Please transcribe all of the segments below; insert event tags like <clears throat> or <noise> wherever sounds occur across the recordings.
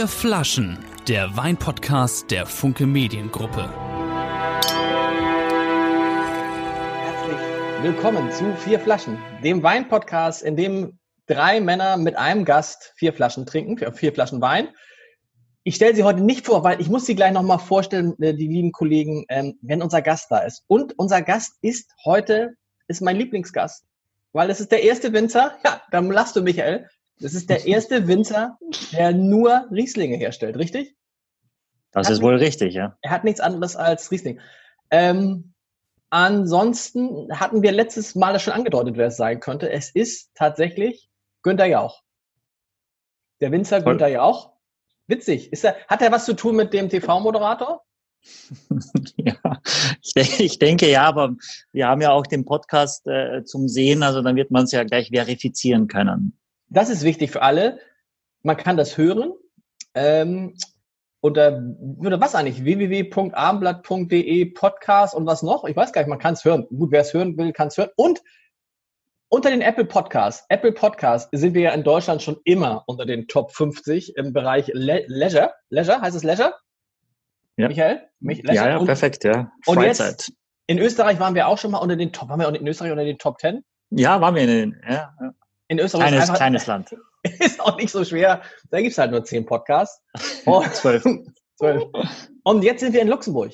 Vier Flaschen, der Weinpodcast der Funke Mediengruppe. Herzlich willkommen zu Vier Flaschen, dem Weinpodcast, in dem drei Männer mit einem Gast vier Flaschen trinken, vier Flaschen Wein. Ich stelle sie heute nicht vor, weil ich muss sie gleich nochmal vorstellen, äh, die lieben Kollegen, ähm, wenn unser Gast da ist. Und unser Gast ist heute, ist mein Lieblingsgast, weil es ist der erste Winzer, ja, dann lass du Michael, das ist der erste Winzer, der nur Rieslinge herstellt, richtig? Das ist wohl richtig, ja. Er hat nichts anderes als Riesling. Ähm, ansonsten hatten wir letztes Mal das schon angedeutet, wer es sein könnte. Es ist tatsächlich Günther Jauch. Der Winzer Günther Jauch. Witzig. Ist er, hat er was zu tun mit dem TV-Moderator? <laughs> ja, ich denke, ich denke, ja, aber wir haben ja auch den Podcast äh, zum Sehen, also dann wird man es ja gleich verifizieren können. Das ist wichtig für alle. Man kann das hören. Ähm, unter, oder was eigentlich? www.abendblatt.de Podcast und was noch? Ich weiß gar nicht, man kann es hören. Gut, wer es hören will, kann es hören. Und unter den Apple Podcasts, Apple Podcasts sind wir ja in Deutschland schon immer unter den Top 50 im Bereich Le Leisure. Leisure, heißt es Leisure? Ja. Michael? Mich, ja, ja, perfekt, ja. Und Freizeit. jetzt, in Österreich waren wir auch schon mal unter den Top, waren wir in Österreich unter den Top 10? Ja, waren wir in den, ja. ja. In Österreich kleines, ist einfach, kleines Land. <laughs> Ist auch nicht so schwer. Da gibt's halt nur zehn Podcasts. <laughs> Und, zwölf. zwölf. Und jetzt sind wir in Luxemburg.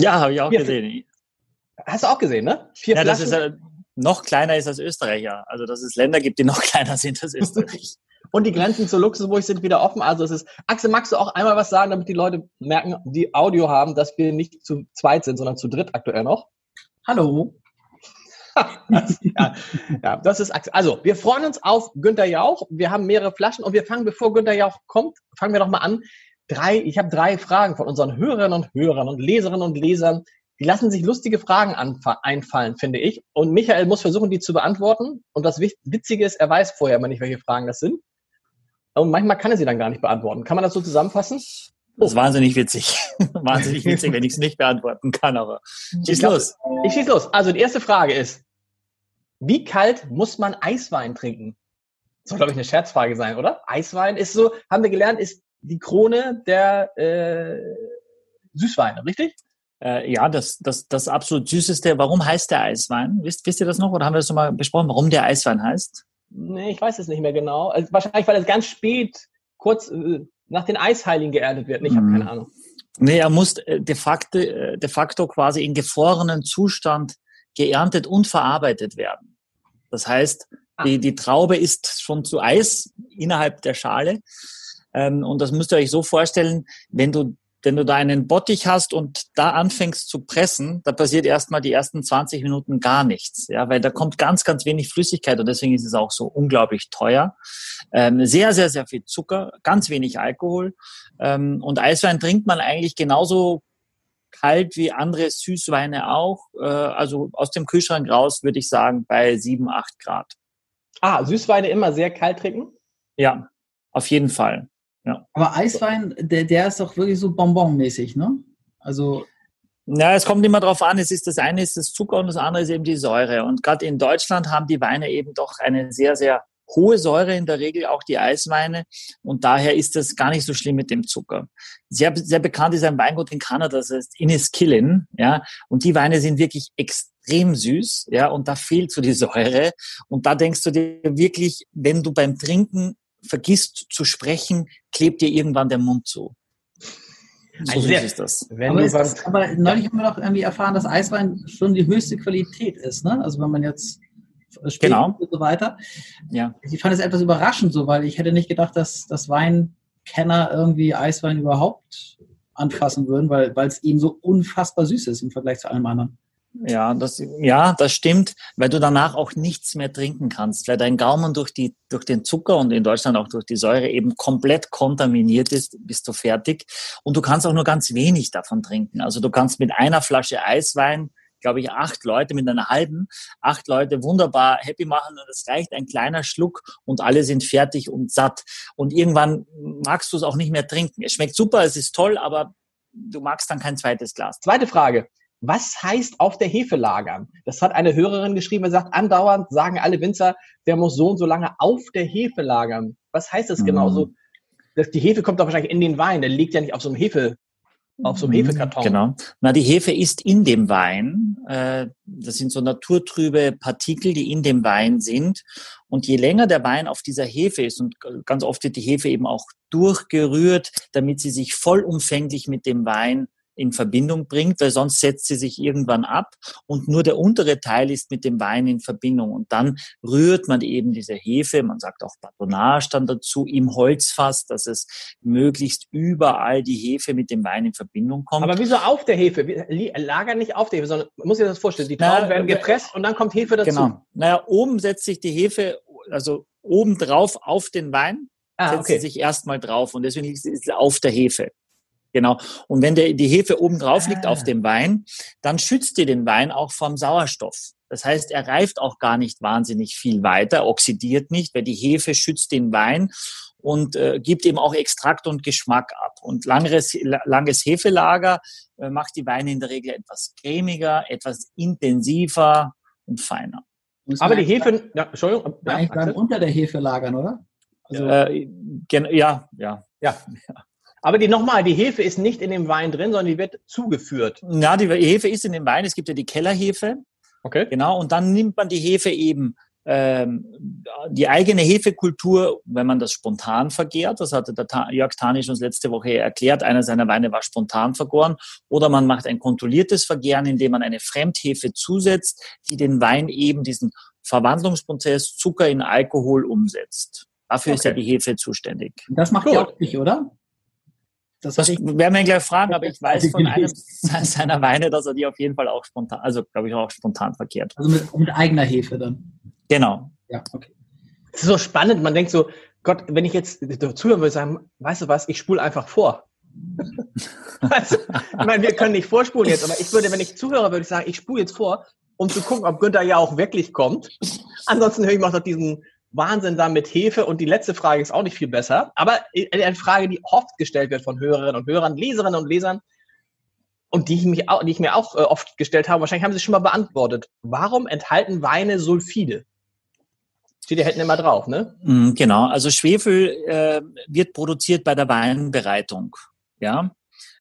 Ja, habe ich auch Vier, gesehen. Hast du auch gesehen, ne? Vier ja, das Flaschen. ist äh, noch kleiner ist als Österreich, ja. Also dass es Länder gibt, die noch <laughs> kleiner sind als Österreich. Und die Grenzen zu Luxemburg sind wieder offen. Also es ist. Axel, magst du auch einmal was sagen, damit die Leute merken, die Audio haben, dass wir nicht zu zweit sind, sondern zu dritt aktuell noch? Hallo. <laughs> ja, ja, das ist. Also, wir freuen uns auf Günter Jauch. Wir haben mehrere Flaschen und wir fangen, bevor Günter Jauch kommt, fangen wir doch mal an. Drei, ich habe drei Fragen von unseren Hörerinnen und Hörern und Leserinnen und Lesern. Die lassen sich lustige Fragen einfallen, finde ich. Und Michael muss versuchen, die zu beantworten. Und das Witzige ist, er weiß vorher immer nicht, welche Fragen das sind. Und manchmal kann er sie dann gar nicht beantworten. Kann man das so zusammenfassen? Das ist wahnsinnig witzig. <laughs> wahnsinnig witzig, wenn ich es nicht beantworten kann, aber schieß los. Ich schieß los. Also die erste Frage ist, wie kalt muss man Eiswein trinken? Das soll, glaube ich, eine Scherzfrage sein, oder? Eiswein ist so, haben wir gelernt, ist die Krone der äh, Süßweine, richtig? Äh, ja, das, das, das absolut süßeste. Warum heißt der Eiswein? Wisst, wisst ihr das noch oder haben wir das schon mal besprochen, warum der Eiswein heißt? Nee, ich weiß es nicht mehr genau. Also wahrscheinlich, weil es ganz spät, kurz äh, nach den Eisheiligen geerntet wird. Ich habe Mhm. keine Ahnung. Nee, er muss äh, de facto, äh, de facto quasi in gefrorenen Zustand geerntet und verarbeitet werden. Das heißt, Ah. die, die Traube ist schon zu Eis innerhalb der Schale. Ähm, und das müsst ihr euch so vorstellen, wenn du, wenn du da einen Bottich hast und da anfängst zu pressen, da passiert erstmal die ersten 20 Minuten gar nichts. Ja, weil da kommt ganz, ganz wenig Flüssigkeit und deswegen ist es auch so unglaublich teuer. Ähm, sehr, sehr, sehr viel Zucker, ganz wenig Alkohol. Ähm, und Eiswein trinkt man eigentlich genauso kalt wie andere Süßweine auch. Äh, also aus dem Kühlschrank raus würde ich sagen bei 7, 8 Grad. Ah, Süßweine immer sehr kalt trinken? Ja, auf jeden Fall. Aber Eiswein, der, der ist doch wirklich so bonbonmäßig, ne? Also, Ja, es kommt immer drauf an. Es ist das eine ist das Zucker und das andere ist eben die Säure. Und gerade in Deutschland haben die Weine eben doch eine sehr, sehr hohe Säure in der Regel, auch die Eisweine. Und daher ist das gar nicht so schlimm mit dem Zucker. Sehr, sehr bekannt ist ein Weingut in Kanada, das heißt Inniskillen, ja. Und die Weine sind wirklich extrem süß, ja. Und da fehlt so die Säure. Und da denkst du dir wirklich, wenn du beim Trinken vergisst zu sprechen, klebt dir irgendwann der Mund zu. So sehr- ist das. Wenn aber, du ist das, aber neulich haben wir doch irgendwie erfahren, dass Eiswein schon die höchste Qualität ist, ne? Also wenn man jetzt spielt Genau. und so weiter. Ja. Ich fand es etwas überraschend so, weil ich hätte nicht gedacht, dass, dass Weinkenner irgendwie Eiswein überhaupt anfassen würden, weil weil es eben so unfassbar süß ist im Vergleich zu allem anderen. Ja, das, ja, das stimmt, weil du danach auch nichts mehr trinken kannst, weil dein Gaumen durch die, durch den Zucker und in Deutschland auch durch die Säure eben komplett kontaminiert ist, bist du fertig. Und du kannst auch nur ganz wenig davon trinken. Also du kannst mit einer Flasche Eiswein, glaube ich, acht Leute mit einer halben, acht Leute wunderbar happy machen und es reicht ein kleiner Schluck und alle sind fertig und satt. Und irgendwann magst du es auch nicht mehr trinken. Es schmeckt super, es ist toll, aber du magst dann kein zweites Glas. Zweite Frage. Was heißt auf der Hefe lagern? Das hat eine Hörerin geschrieben, er sagt, andauernd sagen alle Winzer, der muss so und so lange auf der Hefe lagern. Was heißt das genau? Mhm. So, das, die Hefe kommt doch wahrscheinlich in den Wein. Der liegt ja nicht auf so einem Hefe, auf so einem Mhm, Hefekarton. Genau. Na, die Hefe ist in dem Wein. Äh, Das sind so naturtrübe Partikel, die in dem Wein sind. Und je länger der Wein auf dieser Hefe ist, und ganz oft wird die Hefe eben auch durchgerührt, damit sie sich vollumfänglich mit dem Wein in Verbindung bringt, weil sonst setzt sie sich irgendwann ab und nur der untere Teil ist mit dem Wein in Verbindung. Und dann rührt man eben diese Hefe, man sagt auch Batonnage dann dazu, im Holzfass, dass es möglichst überall die Hefe mit dem Wein in Verbindung kommt. Aber wieso auf der Hefe? Lagern nicht auf der Hefe, sondern man muss sich das vorstellen. Die Trauben werden äh, gepresst und dann kommt Hefe dazu. Genau. Naja, oben setzt sich die Hefe, also oben drauf auf den Wein, Ah, setzt okay. sie sich erstmal drauf und deswegen liegt sie auf der Hefe. Genau. Und wenn der, die Hefe oben drauf liegt Ah. auf dem Wein, dann schützt die den Wein auch vom Sauerstoff. Das heißt, er reift auch gar nicht wahnsinnig viel weiter, oxidiert nicht, weil die Hefe schützt den Wein und äh, gibt eben auch Extrakt und Geschmack ab. Und langes, langes Hefelager äh, macht die Weine in der Regel etwas cremiger, etwas intensiver und feiner. Muss Aber die Hefe, ja, Entschuldigung. bleiben- eigentlich bleiben unter der Hefe lagern, oder? Also, Äh, gen ja, ja. ja. Aber die nochmal, die Hefe ist nicht in dem Wein drin, sondern die wird zugeführt. Ja, die Hefe ist in dem Wein. Es gibt ja die Kellerhefe, Okay. genau. Und dann nimmt man die Hefe eben, ähm, die eigene Hefekultur, wenn man das spontan vergärt. Das hatte der Ta Jörg Tanisch uns letzte Woche erklärt. Einer seiner Weine war spontan vergoren. Oder man macht ein kontrolliertes Vergären, indem man eine Fremdhefe zusetzt, die den Wein eben diesen Verwandlungsprozess Zucker in Alkohol umsetzt. Dafür ist ja Okay. die Hefe zuständig. das macht Gut. ihr auch nicht, oder? Das, ich, werden wir ihn gleich fragen, aber ich <laughs> weiß von einem <laughs> seiner Weine, dass er die auf jeden Fall auch spontan, also glaube ich auch spontan verkehrt. also mit, mit eigener Hefe dann. Genau. Ja, okay. Es ist so spannend. Man denkt so, Gott, wenn ich jetzt zuhören würde, sagen, weißt du was, ich spule einfach vor. weißt <laughs> du? Ich meine, wir können nicht vorspulen jetzt, aber ich würde, wenn ich zuhöre, würde ich sagen, ich spule jetzt vor, um zu gucken, ob Günther ja auch wirklich kommt. Ansonsten höre ich mal noch diesen Wahnsinn da mit Hefe und die letzte Frage ist auch nicht viel besser, aber eine Frage, die oft gestellt wird von Hörerinnen und Hörern, Leserinnen und Lesern und die ich, mich auch, die ich mir auch äh, oft gestellt habe, wahrscheinlich haben sie es schon mal beantwortet. Warum enthalten Weine Sulfide? Steht ja hinten immer drauf, ne? Mm, Genau. Also Schwefel äh, wird produziert bei der Weinbereitung. Ja.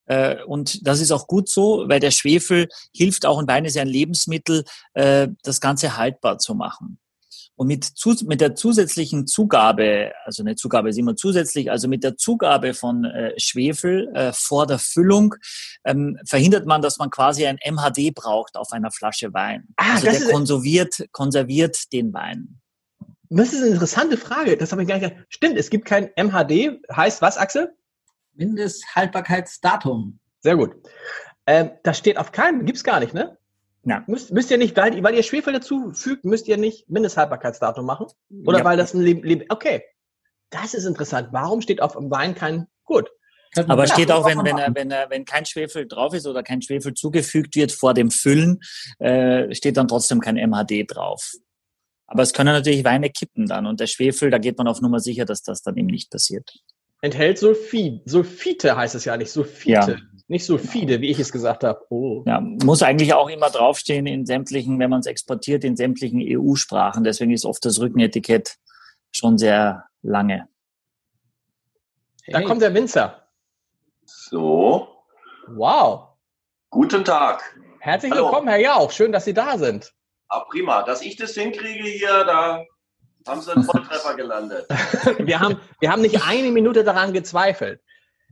Äh, und das ist auch gut so, weil der Schwefel hilft auch, und Wein ist ja ein Lebensmittel, äh, das Ganze haltbar zu machen. Und mit, zu, mit der zusätzlichen Zugabe, also eine Zugabe ist immer zusätzlich, also mit der Zugabe von äh, Schwefel äh, vor der Füllung ähm, verhindert man, dass man quasi ein MHD braucht auf einer Flasche Wein. Ah, also das der ist- konserviert, konserviert den Wein. Das ist eine interessante Frage. Das habe ich gar nicht. Stimmt, es gibt kein MHD. Heißt was, Axel? Mindesthaltbarkeitsdatum. Sehr gut. Ähm, das steht auf keinem, gibt's gar nicht, ne? Ja. Müsst, müsst ihr nicht, weil, weil ihr Schwefel dazu fügt, müsst ihr nicht Mindesthaltbarkeitsdatum machen? Oder Ja. weil das ein Leben, Leben. Okay. Das ist interessant. Warum steht auf dem Wein kein. Gut. Aber ja, steht auch, wenn, wenn, er, wenn, er, wenn kein Schwefel drauf ist oder kein Schwefel zugefügt wird vor dem Füllen, äh, steht dann trotzdem kein MHD drauf. Aber es können natürlich Weine kippen dann und der Schwefel, da geht man auf Nummer sicher, dass das dann eben nicht passiert. Enthält Sulfid. Sulfite heißt es ja nicht. Sulfite. Ja. Nicht Sulfide, wie ich es gesagt habe. Oh. Ja, muss eigentlich auch immer draufstehen in sämtlichen, wenn man es exportiert, in sämtlichen EU-Sprachen. Deswegen ist oft das Rückenetikett schon sehr lange. Da Hey, kommt der Winzer. So, Wow. guten Tag. Herzlich Hallo. willkommen, Herr Jauch. Schön, dass Sie da sind. Ah, prima. Dass ich das hinkriege hier, da haben Sie einen Volltreffer gelandet. <laughs> Wir haben, wir haben nicht eine Minute daran gezweifelt.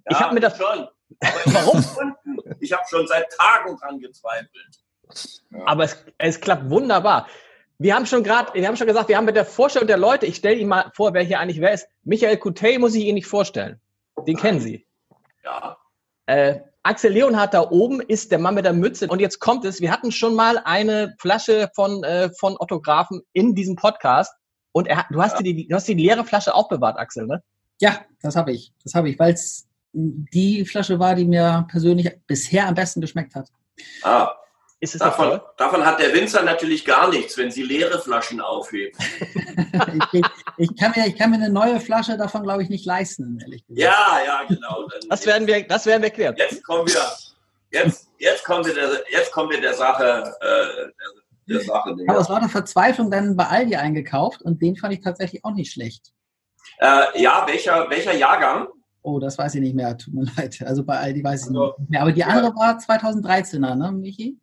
Ich hab mir das- schon. Aber ich Warum? Ich habe schon seit Tagen dran gezweifelt. Aber es, es klappt wunderbar. Wir haben schon gerade, wir haben schon gesagt, wir haben mit der Vorstellung der Leute, ich stelle Ihnen mal vor, wer hier eigentlich wer ist. Michael Coutet muss ich Ihnen nicht vorstellen. Den kennen Sie. Ja. Äh, Axel Leonhardt da oben ist der Mann mit der Mütze. Und jetzt kommt es, wir hatten schon mal eine Flasche von, äh, von Autographen in diesem Podcast. Und er, du, hast Ja. dir die, du hast die leere Flasche aufbewahrt, Axel, ne? Ja, das habe ich. Das habe ich, weil es die Flasche war, die mir persönlich bisher am besten geschmeckt hat. Ah, Ist es davon, toll? davon hat der Winzer natürlich gar nichts, wenn Sie leere Flaschen aufheben. <laughs> ich, ich, kann mir, ich kann mir eine neue Flasche davon, glaube ich, nicht leisten, ehrlich gesagt. Ja, ja, genau. Dann- Das werden wir, das werden wir klären. jetzt kommen wir, jetzt, jetzt kommen wir der, jetzt kommen wir der Sache, äh, der, der Sache Ich habe aus lauter Verzweiflung dann bei Aldi eingekauft und den fand ich tatsächlich auch nicht schlecht. Äh, ja, welcher, welcher Jahrgang? Oh, das weiß ich nicht mehr, tut mir leid. Also bei Aldi weiß ich also, nicht mehr. Aber die andere ja. war 2013er, ne, Michi?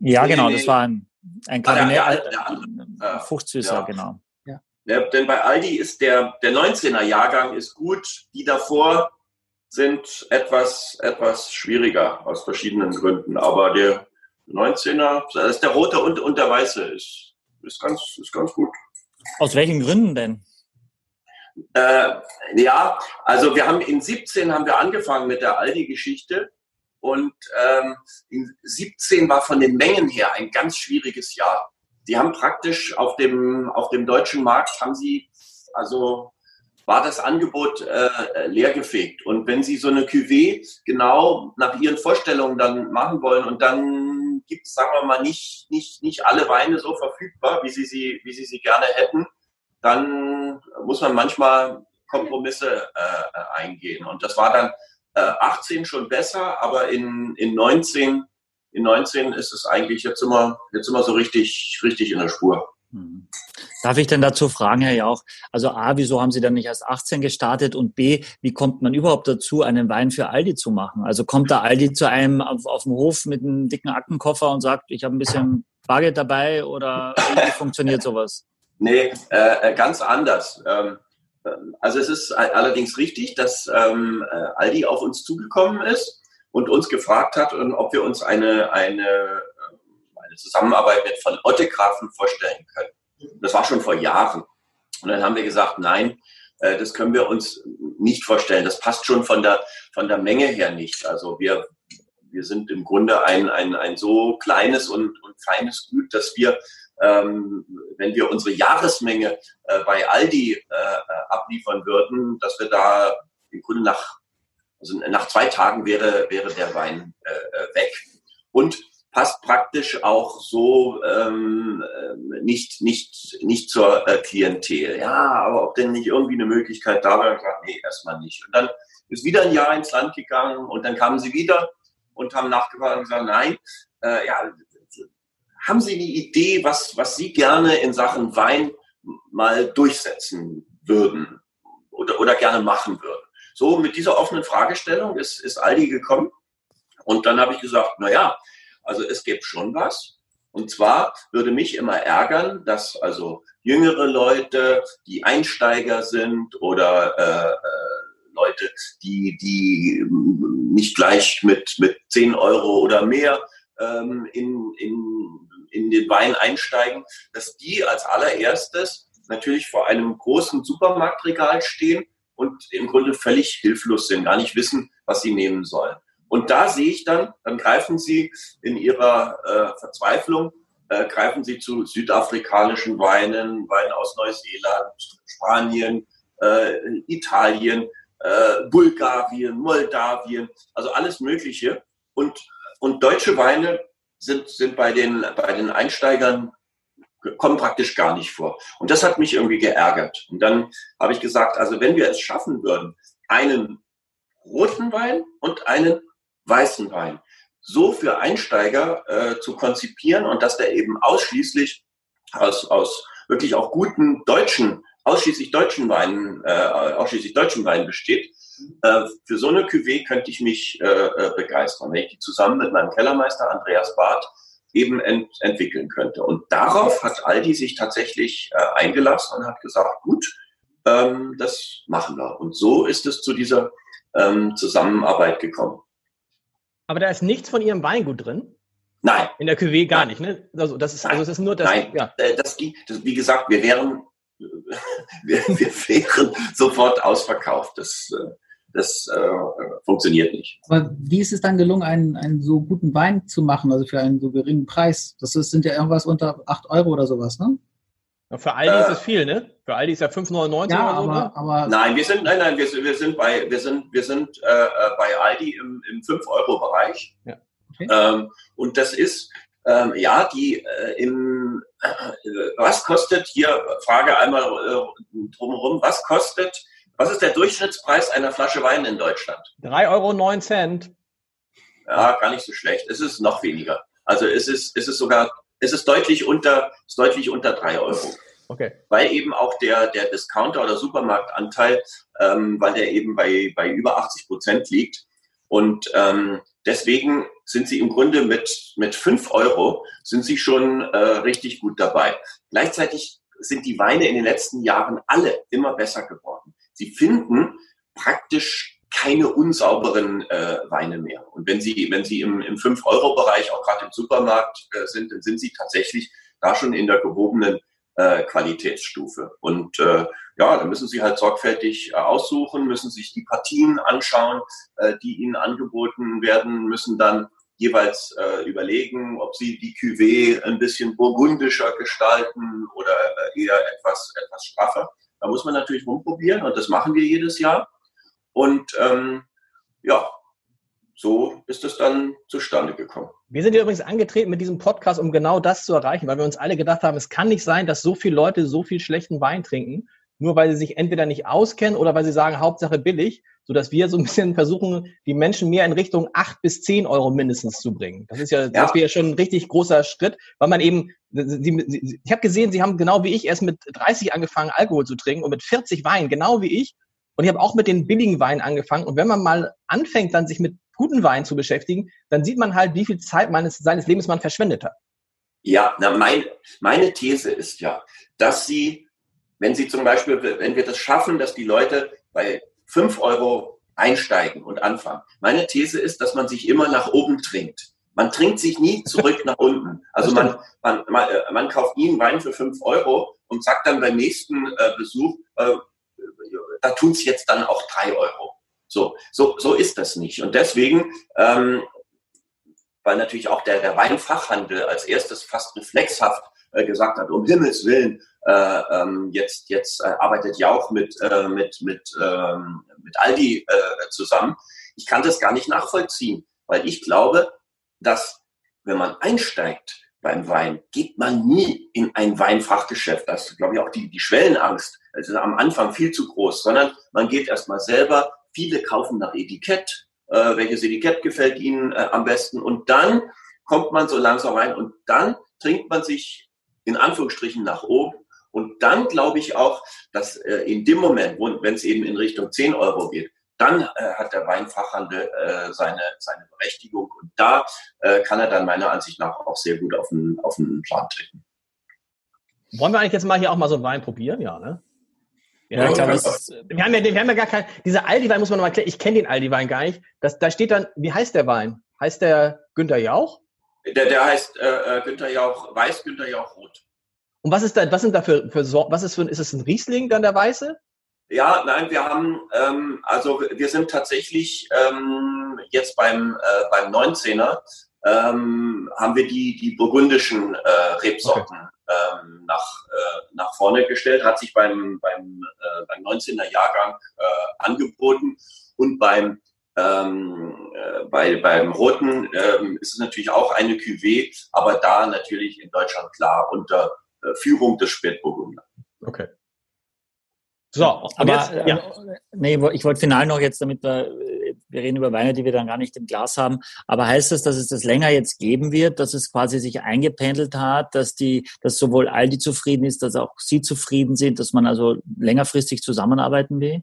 Ja, genau, das war ein, ein Kabinett, ah, der, der, der, äh, Fruchtsüßer, ja. genau. Ja, denn bei Aldi ist der, der 19er Jahrgang ist gut, die davor sind etwas, etwas schwieriger aus verschiedenen Gründen. Aber der 19er, das ist der rote und, und der weiße, ist, ist, ganz, ist ganz gut. Aus welchen Gründen denn? Äh, ja, also wir haben in 17 haben wir angefangen mit der Aldi-Geschichte und ähm, in 17 war von den Mengen her ein ganz schwieriges Jahr. Die haben praktisch auf dem, auf dem deutschen Markt haben sie, also war das Angebot äh, leergefegt. Und wenn Sie so eine Cuvée genau nach Ihren Vorstellungen dann machen wollen und dann gibt es, sagen wir mal, nicht, nicht, nicht alle Weine so verfügbar, wie Sie sie, wie Sie sie gerne hätten, dann muss man manchmal Kompromisse äh, eingehen. Und das war dann äh, 18 schon besser, aber in, in 19 in 19 ist es eigentlich jetzt immer, jetzt immer so richtig, richtig in der Spur. Mhm. Darf ich denn dazu fragen, Herr Jauch? Also A, wieso haben Sie dann nicht erst 18 gestartet? Und B, wie kommt man überhaupt dazu, einen Wein für Aldi zu machen? Also kommt da Aldi zu einem auf, auf dem Hof mit einem dicken Aktenkoffer und sagt, ich habe ein bisschen Bargeld dabei oder wie funktioniert sowas? Nee, äh, ganz anders. Ähm, ähm also es ist allerdings richtig, dass ähm, äh, Aldi auf uns zugekommen ist und uns gefragt hat, ob wir uns eine, eine Zusammenarbeit mit von Ottegrafen vorstellen können. Das war schon vor Jahren. Und dann haben wir gesagt, nein, äh, das können wir uns nicht vorstellen. Das passt schon von der, von der Menge her nicht. Also wir, wir sind im Grunde ein, ein, ein so kleines und, und feines Gut, dass wir, ähm, wenn wir unsere Jahresmenge äh, bei Aldi äh, abliefern würden, dass wir da im Grunde nach also nach zwei Tagen wäre, wäre der Wein äh, äh, weg. Und passt praktisch auch so ähm, äh, nicht, nicht, nicht zur äh, Klientel. Ja, aber ob denn nicht irgendwie eine Möglichkeit da wäre, gesagt, nee, erstmal nicht. Und dann ist wieder ein Jahr ins Land gegangen und dann kamen sie wieder und haben nachgefragt und gesagt, nein, äh, ja, haben Sie eine Idee, was, was Sie gerne in Sachen Wein mal durchsetzen würden oder, oder gerne machen würden? So mit dieser offenen Fragestellung ist, ist Aldi gekommen. Und dann habe ich gesagt, na ja, also es gibt schon was. Und zwar würde mich immer ärgern, dass also jüngere Leute, die Einsteiger sind oder äh, äh Leute, die, die nicht gleich mit, mit 10 Euro oder mehr ähm, in, in, in den Wein einsteigen, dass die als allererstes natürlich vor einem großen Supermarktregal stehen und im Grunde völlig hilflos sind, gar nicht wissen, was sie nehmen sollen. Und da sehe ich dann, dann greifen sie in ihrer äh, Verzweiflung, äh, greifen sie zu südafrikanischen Weinen, Weinen aus Neuseeland, Spanien, äh, Italien, äh, Bulgarien, Moldawien, also alles Mögliche. Und, und deutsche Weine sind, sind bei, den, bei den Einsteigern kommen praktisch gar nicht vor. Und das hat mich irgendwie geärgert. Und dann habe ich gesagt, also wenn wir es schaffen würden, einen roten Wein und einen weißen Wein so für Einsteiger äh, zu konzipieren und dass der eben ausschließlich aus, aus wirklich auch guten deutschen, ausschließlich deutschen Weinen, äh, ausschließlich deutschen Weinen besteht, äh, für so eine Cuvée könnte ich mich äh, äh, begeistern, wenn ich die zusammen mit meinem Kellermeister Andreas Barth eben ent entwickeln könnte. Und darauf hat Aldi sich tatsächlich äh, eingelassen und hat gesagt, gut, ähm, das machen wir. Und so ist es zu dieser ähm, Zusammenarbeit gekommen. Aber da ist nichts von Ihrem Weingut drin? Nein. In der Cuvée gar nicht, ne? Also das ist, also es ist nur das. Nein, ja. Äh, das, das, wie gesagt, wir wären, <laughs> wir, wir wären sofort ausverkauft. Das, äh, das äh, funktioniert nicht. Aber wie ist es dann gelungen, einen, einen so guten Wein zu machen, also für einen so geringen Preis? Das ist, sind ja irgendwas unter 8 Euro oder sowas, ne? Für Aldi äh, ist es viel, ne? Für Aldi ist ja 5,99 ja, oder so. Aber, ne? aber nein, wir sind, nein, nein, wir, wir sind bei, wir sind, wir sind äh, äh bei Aldi im, im 5-Euro-Bereich. Ja. Okay. Ähm, und das ist, ähm, ja, die äh, im, äh, was kostet hier, Frage einmal äh, drumherum, was kostet was ist der Durchschnittspreis einer Flasche Wein in Deutschland? 3,09 Euro. Ja, gar nicht so schlecht. Es ist noch weniger. Also es ist, es ist sogar, es ist deutlich unter, ist deutlich unter 3 Euro. Okay. Weil eben auch der, der Discounter- oder Supermarktanteil, ähm, weil der eben bei, bei über 80 Prozent liegt. Und ähm, deswegen sind sie im Grunde mit, mit 5 Euro sind sie schon äh, richtig gut dabei. Gleichzeitig sind die Weine in den letzten Jahren alle immer besser geworden. Sie finden praktisch keine unsauberen äh, Weine mehr. Und wenn Sie, wenn Sie im, im 5-Euro-Bereich, auch gerade im Supermarkt äh, sind, dann sind Sie tatsächlich da schon in der gehobenen äh, Qualitätsstufe. Und äh, ja, da müssen Sie halt sorgfältig äh, aussuchen, müssen sich die Partien anschauen, äh, die Ihnen angeboten werden, müssen dann jeweils äh, überlegen, ob Sie die Cuvée ein bisschen burgundischer gestalten oder äh, eher etwas, etwas straffer. Da muss man natürlich rumprobieren und das machen wir jedes Jahr. Und ähm, ja, so ist es dann zustande gekommen. Wir sind ja übrigens angetreten mit diesem Podcast, um genau das zu erreichen, weil wir uns alle gedacht haben, es kann nicht sein, dass so viele Leute so viel schlechten Wein trinken, nur weil sie sich entweder nicht auskennen oder weil sie sagen, Hauptsache billig, sodass wir so ein bisschen versuchen, die Menschen mehr in Richtung acht bis zehn Euro mindestens zu bringen. Das ist ja, ja. das wäre schon ein richtig großer Schritt, weil man eben, sie, sie, ich habe gesehen, sie haben genau wie ich erst mit 30 angefangen, Alkohol zu trinken und mit 40 Wein, genau wie ich. Und ich habe auch mit den billigen Weinen angefangen. Und wenn man mal anfängt, dann sich mit guten Weinen zu beschäftigen, dann sieht man halt, wie viel Zeit meines, seines Lebens man verschwendet hat. Ja, na, mein, meine These ist ja, dass sie, wenn sie zum Beispiel, wenn wir das schaffen, dass die Leute bei fünf Euro einsteigen und anfangen. Meine These ist, dass man sich immer nach oben trinkt. Man trinkt sich nie zurück nach unten. <laughs> Also man, man, man, äh, man kauft nie einen Wein für fünf Euro und sagt dann beim nächsten äh, Besuch, äh, da tun es jetzt dann auch drei Euro. So, so, so ist das nicht. Und deswegen, ähm, weil natürlich auch der, der Weinfachhandel als erstes fast reflexhaft äh, gesagt hat, um Himmels Willen, äh, ähm, jetzt, jetzt äh, arbeitet Jauch mit, äh, mit, mit, ähm, mit Aldi äh, zusammen. Ich kann das gar nicht nachvollziehen, weil ich glaube, dass wenn man einsteigt beim Wein, geht man nie in ein Weinfachgeschäft. Das ist, glaube ich, auch die, die Schwellenangst. Das ist am Anfang viel zu groß, sondern man geht erstmal selber. Viele kaufen nach Etikett. Äh, welches Etikett gefällt ihnen äh, am besten? Und dann kommt man so langsam rein und dann trinkt man sich in Anführungsstrichen nach oben. Und dann glaube ich auch, dass äh, in dem Moment, wenn es eben in Richtung 10 Euro geht, dann äh, hat der Weinfachhandel äh, seine, seine Berechtigung und da äh, kann er dann meiner Ansicht nach auch sehr gut auf den, auf den Plan treten. Wollen wir eigentlich jetzt mal hier auch mal so einen Wein probieren? Ja, ne? Ja, ja klar, ist, wir, haben ja, wir haben ja gar keinen, dieser Aldi-Wein muss man nochmal erklären, ich kenne den Aldi-Wein gar nicht. Das, da steht dann, wie heißt der Wein? Heißt der Günter Jauch? Der, der heißt äh, äh Günter Jauch Weiß, Günter Jauch Rot. Und was ist da, was sind da für, für was ist für, ist es ein Riesling dann der Weiße? Ja, nein, wir haben, ähm, also wir sind tatsächlich ähm, jetzt beim, äh, beim 19er, ähm, haben wir die, die burgundischen äh, Rebsorten okay. ähm, nach, äh, nach vorne gestellt, hat sich beim, beim, äh, beim 19er Jahrgang äh, angeboten und beim ähm, äh, bei, beim Roten ähm, ist es natürlich auch eine Cuvée, aber da natürlich in Deutschland klar unter äh, Führung des Spätburgunder. Okay. So, aber jetzt, ja. Äh, nee, ich wollte final noch jetzt, damit wir, wir reden über Weine, die wir dann gar nicht im Glas haben, aber heißt das, dass es das länger jetzt geben wird, dass es quasi sich eingependelt hat, dass die, dass sowohl Aldi zufrieden ist, dass auch Sie zufrieden sind, dass man also längerfristig zusammenarbeiten will?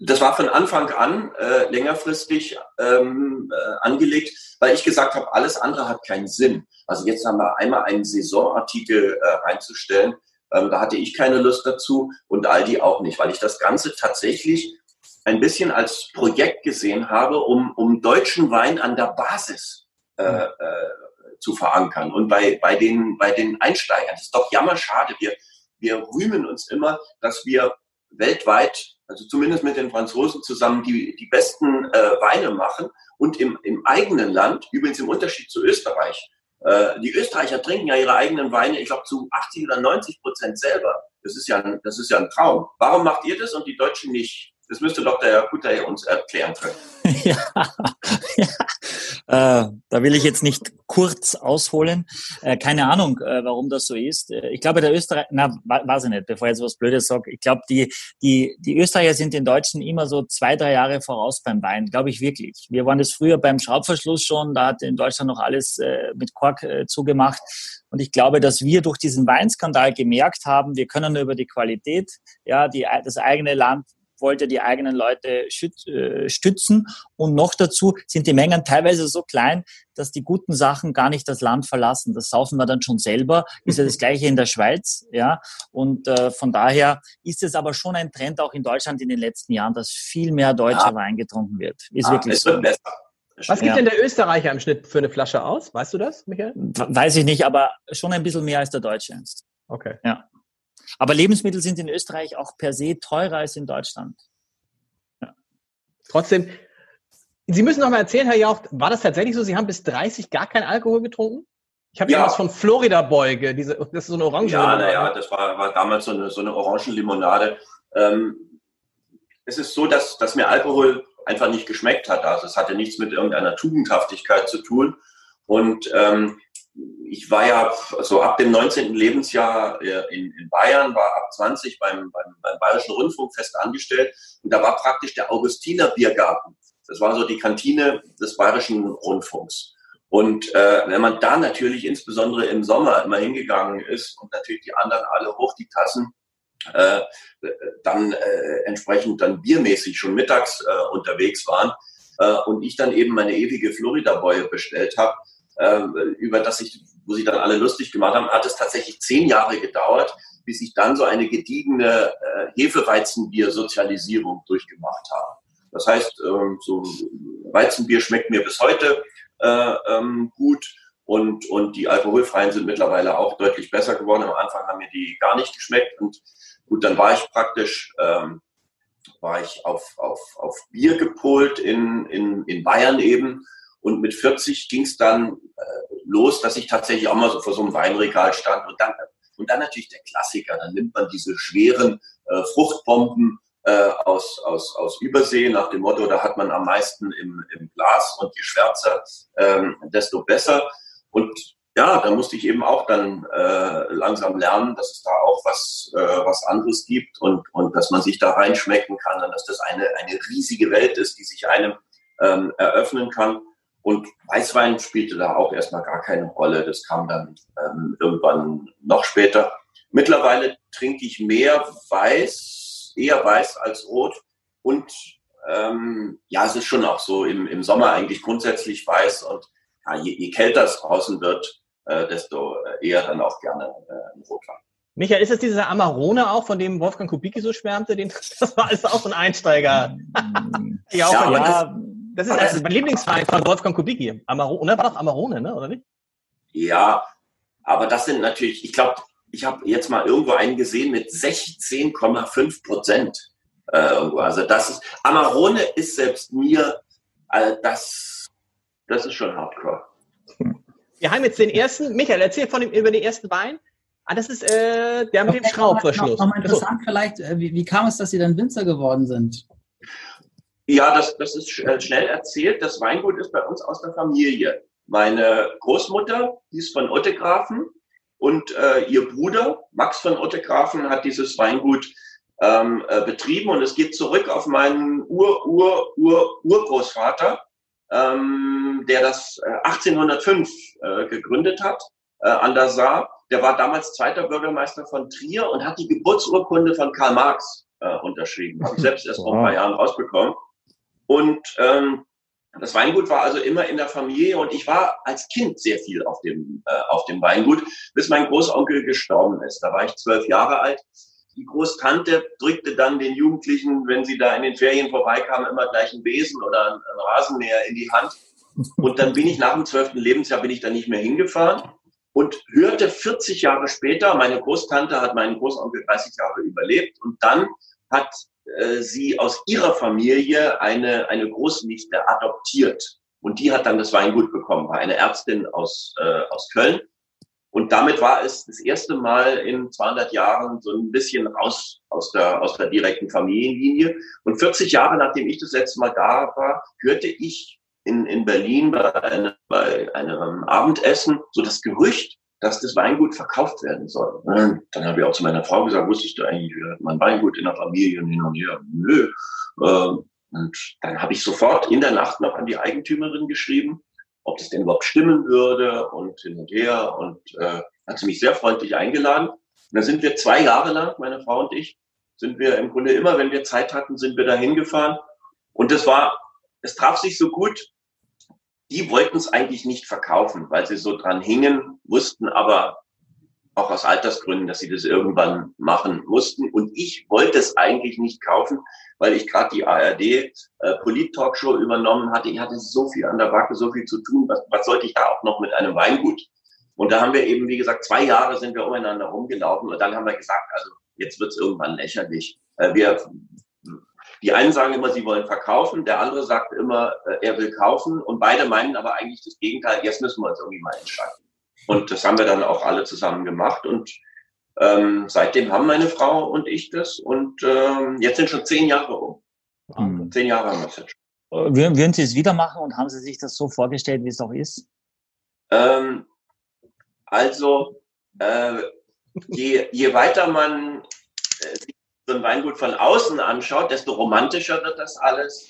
Das war von Anfang an äh, längerfristig ähm, äh, angelegt, weil ich gesagt habe, alles andere hat keinen Sinn. Also jetzt haben wir einmal einen Saisonartikel äh, reinzustellen, ähm, da hatte ich keine Lust dazu und Aldi auch nicht, weil ich das Ganze tatsächlich ein bisschen als Projekt gesehen habe, um, um deutschen Wein an der Basis äh, äh, zu verankern. Und bei, bei, den, bei den Einsteigern, das ist doch jammerschade. Wir, wir rühmen uns immer, dass wir weltweit, also zumindest mit den Franzosen zusammen, die, die besten äh, Weine machen und im, im eigenen Land, übrigens im Unterschied zu Österreich, äh, die Österreicher trinken ja ihre eigenen Weine, ich glaube, zu 80 oder 90 Prozent selber. Das ist, ja ein, das ist ja ein Traum. Warum macht ihr das und die Deutschen nicht? Das müsste doch der Herr Kutter uns erklären können. <laughs> ja, ja, Äh, da will ich jetzt nicht kurz ausholen. Äh, keine Ahnung, äh, warum das so ist. Äh, ich glaube, der Österreich, na, weiß ich nicht, bevor ich jetzt was Blödes sage. Ich glaube, die, die, die Österreicher sind den Deutschen immer so zwei, drei Jahre voraus beim Wein, glaube ich wirklich. Wir waren das früher beim Schraubverschluss schon, da hat in Deutschland noch alles äh, mit Kork äh, zugemacht. Und ich glaube, dass wir durch diesen Weinskandal gemerkt haben, wir können über die Qualität, ja, die, das eigene Land wollte die eigenen Leute äh, stützen. Und noch dazu sind die Mengen teilweise so klein, dass die guten Sachen gar nicht das Land verlassen. Das saufen wir dann schon selber. Ist ja das <laughs> Gleiche in der Schweiz, ja. Und äh, von daher ist es aber schon ein Trend auch in Deutschland in den letzten Jahren, dass viel mehr deutscher ja. Wein getrunken wird. Ist ja, wirklich so. Was gibt ja. denn der Österreicher im Schnitt für eine Flasche aus? Weißt du das, Michael? Weiß ich nicht, aber schon ein bisschen mehr als der Deutsche. Okay. Ja. Aber Lebensmittel sind in Österreich auch per se teurer als in Deutschland. Ja. Trotzdem, Sie müssen noch mal erzählen, Herr Jauch, war das tatsächlich so? Sie haben bis 30 gar keinen Alkohol getrunken? Ich habe ja was von Florida Beuge, diese, das ist so eine Orange. Ja, naja, das war, war damals so eine, so eine Orangenlimonade. Ähm, es ist so, dass, dass mir Alkohol einfach nicht geschmeckt hat. Also es hatte nichts mit irgendeiner Tugendhaftigkeit zu tun. Und ähm, ich war ja so ab dem 19. Lebensjahr äh, in, in Bayern, war ab 20 beim, beim, beim Bayerischen Rundfunk fest angestellt und da war praktisch der Augustiner Biergarten. Das war so die Kantine des Bayerischen Rundfunks. Und äh, wenn man da natürlich insbesondere im Sommer immer hingegangen ist und natürlich die anderen alle hoch die Tassen, äh, dann äh, entsprechend dann biermäßig schon mittags äh, unterwegs waren äh, und ich dann eben meine ewige Florida-Boye bestellt habe, äh, über das ich, wo sich dann alle lustig gemacht haben, hat es tatsächlich zehn Jahre gedauert, bis ich dann so eine gediegene äh, Hefeweizenbier-Sozialisierung durchgemacht habe. Das heißt, ähm, so Weizenbier schmeckt mir bis heute äh, ähm, gut und, und die alkoholfreien sind mittlerweile auch deutlich besser geworden. Am Anfang haben mir die gar nicht geschmeckt und gut, dann war ich praktisch ähm, war ich auf, auf, auf Bier gepolt in, in, in Bayern eben und mit 40 ging es dann äh, los, dass ich tatsächlich auch mal so vor so einem Weinregal stand. Und dann, und dann natürlich der Klassiker. Dann nimmt man diese schweren äh, Fruchtbomben äh, aus, aus, aus Übersee nach dem Motto, da hat man am meisten im, im Glas und je schwärzer, ähm, desto besser. Und ja, da musste ich eben auch dann äh, langsam lernen, dass es da auch was, äh, was anderes gibt und, und dass man sich da reinschmecken kann und dass das eine, eine riesige Welt ist, die sich einem ähm, eröffnen kann. Und Weißwein spielte da auch erstmal gar keine Rolle. Das kam dann ähm, irgendwann noch später. Mittlerweile trinke ich mehr Weiß, eher Weiß als Rot. Und ähm, ja, es ist schon auch so im, im Sommer eigentlich grundsätzlich weiß. Und ja, je, je kälter es draußen wird, äh, desto eher dann auch gerne äh, Rotwein. Michael, ist es dieser Amarone auch, von dem Wolfgang Kubicki so schwärmte? Den, <laughs> das war alles auch so ein Einsteiger. <laughs> ja, auch ja, ja das ist also mein Lieblingsverein von Wolfgang Kubicki. Amarone, war doch Amarone, ne? oder nicht? Ja, aber das sind natürlich, ich glaube, ich habe jetzt mal irgendwo einen gesehen mit 16,5 Prozent. Äh, also das ist, Amarone ist selbst mir, äh, das, das ist schon Hardcore. Wir haben jetzt den ersten, Michael, erzähl von dem, über den ersten Wein. Ah, das ist äh, der mit dem Schraubverschluss. Nochmal interessant so. vielleicht, äh, wie, wie kam es, dass Sie dann Winzer geworden sind? Ja, das, das ist äh, schnell erzählt. Das Weingut ist bei uns aus der Familie. Meine Großmutter, die ist von Ottegrafen und äh, ihr Bruder, Max von Ottegrafen, hat dieses Weingut ähm, äh, betrieben und es geht zurück auf meinen Ur-Ur-Ur-Urgroßvater, ähm, der das 1805 äh, äh, gegründet hat äh, an der Saar. Der war damals zweiter Bürgermeister von Trier und hat die Geburtsurkunde von Karl Marx äh, unterschrieben. Habe ich selbst erst vor ein paar Jahren rausbekommen. Und ähm, das Weingut war also immer in der Familie und ich war als Kind sehr viel auf dem, äh, auf dem Weingut, bis mein Großonkel gestorben ist. Da war ich zwölf Jahre alt. Die Großtante drückte dann den Jugendlichen, wenn sie da in den Ferien vorbeikamen, immer gleich einen Besen oder einen, Rasenmäher in die Hand. Und dann bin ich nach dem zwölften Lebensjahr bin ich da nicht mehr hingefahren und hörte 40 Jahre später, meine Großtante hat meinen Großonkel 30 Jahre überlebt und dann hat äh, sie aus ihrer Familie eine, eine Großnichte adoptiert. Und die hat dann das Weingut bekommen, war eine Ärztin aus, äh, aus Köln. Und damit war es das erste Mal in 200 Jahren so ein bisschen raus aus der, aus der direkten Familienlinie. Und 40 Jahre nachdem ich das letzte Mal da war, hörte ich in, in Berlin bei, eine, bei einem Abendessen so das Gerücht, dass das Weingut verkauft werden soll. Und dann habe ich auch zu meiner Frau gesagt, wusstest du eigentlich, wie mein Weingut in der Familie und hin und her? Nö. Ähm, und dann habe ich sofort in der Nacht noch an die Eigentümerin geschrieben, ob das denn überhaupt stimmen würde und hin und her. Und äh, hat sie mich sehr freundlich eingeladen. Und dann sind wir zwei Jahre lang, meine Frau und ich, sind wir im Grunde immer, wenn wir Zeit hatten, sind wir da hingefahren. Und das war, es traf sich so gut, die wollten es eigentlich nicht verkaufen, weil sie so dran hingen, wussten aber auch aus Altersgründen, dass sie das irgendwann machen mussten. Und ich wollte es eigentlich nicht kaufen, weil ich gerade die ARD äh, Polit-Talkshow übernommen hatte. Ich hatte so viel an der Backe, so viel zu tun. Was, was sollte ich da auch noch mit einem Weingut? Und da haben wir eben, wie gesagt, zwei Jahre sind wir umeinander rumgelaufen und dann haben wir gesagt, also jetzt wird es irgendwann lächerlich. Äh, wir die einen sagen immer, sie wollen verkaufen, der andere sagt immer, äh, er will kaufen und beide meinen aber eigentlich das Gegenteil, jetzt müssen wir uns irgendwie mal entscheiden. Und das haben wir dann auch alle zusammen gemacht und ähm, seitdem haben meine Frau und ich das und ähm, jetzt sind schon zehn Jahre um. Mhm. Zehn Jahre haben wir es jetzt schon. Würden, würden Sie es wieder machen und haben Sie sich das so vorgestellt, wie es auch ist? Ähm, also, äh, je, je weiter man äh, so ein Weingut von außen anschaut, desto romantischer wird das alles.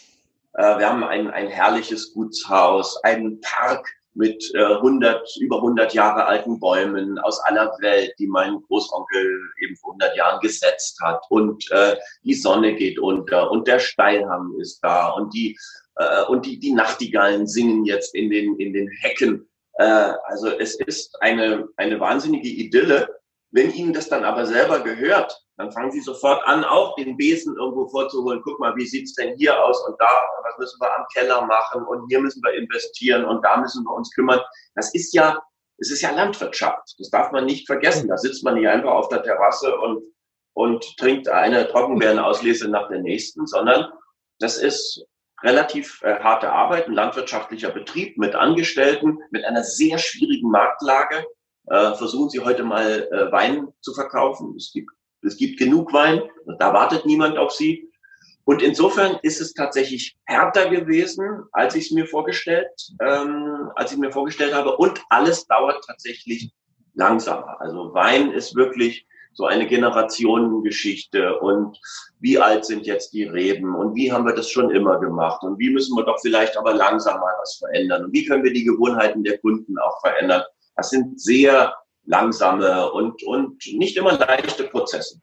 Äh, wir haben ein, ein herrliches Gutshaus, einen Park mit äh, 100, über 100 Jahre alten Bäumen aus aller Welt, die mein Großonkel eben vor 100 Jahren gesetzt hat. Und äh, die Sonne geht unter und der Steilhang ist da und die, äh, und die, die Nachtigallen singen jetzt in den, in den Hecken. Äh, also es ist eine, eine wahnsinnige Idylle. Wenn Ihnen das dann aber selber gehört, dann fangen Sie sofort an, auch den Besen irgendwo vorzuholen. Guck mal, wie sieht's denn hier aus und da, was müssen wir am Keller machen und hier müssen wir investieren und da müssen wir uns kümmern. Das ist ja, es ist ja Landwirtschaft. Das darf man nicht vergessen. Da sitzt man nicht einfach auf der Terrasse und, und trinkt eine Trockenbeerenauslese nach der nächsten, sondern das ist relativ äh, harte Arbeit, ein landwirtschaftlicher Betrieb mit Angestellten, mit einer sehr schwierigen Marktlage äh, versuchen Sie heute mal äh, Wein zu verkaufen. Es gibt, es gibt genug Wein, da wartet niemand auf Sie. Und insofern ist es tatsächlich härter gewesen, als ich es mir vorgestellt, ähm, als ich mir vorgestellt habe. Und alles dauert tatsächlich langsamer. Also Wein ist wirklich so eine Generationengeschichte und wie alt sind jetzt die Reben und wie haben wir das schon immer gemacht und wie müssen wir doch vielleicht aber langsam mal was verändern und wie können wir die Gewohnheiten der Kunden auch verändern. Das sind sehr langsame und, und nicht immer leichte Prozesse.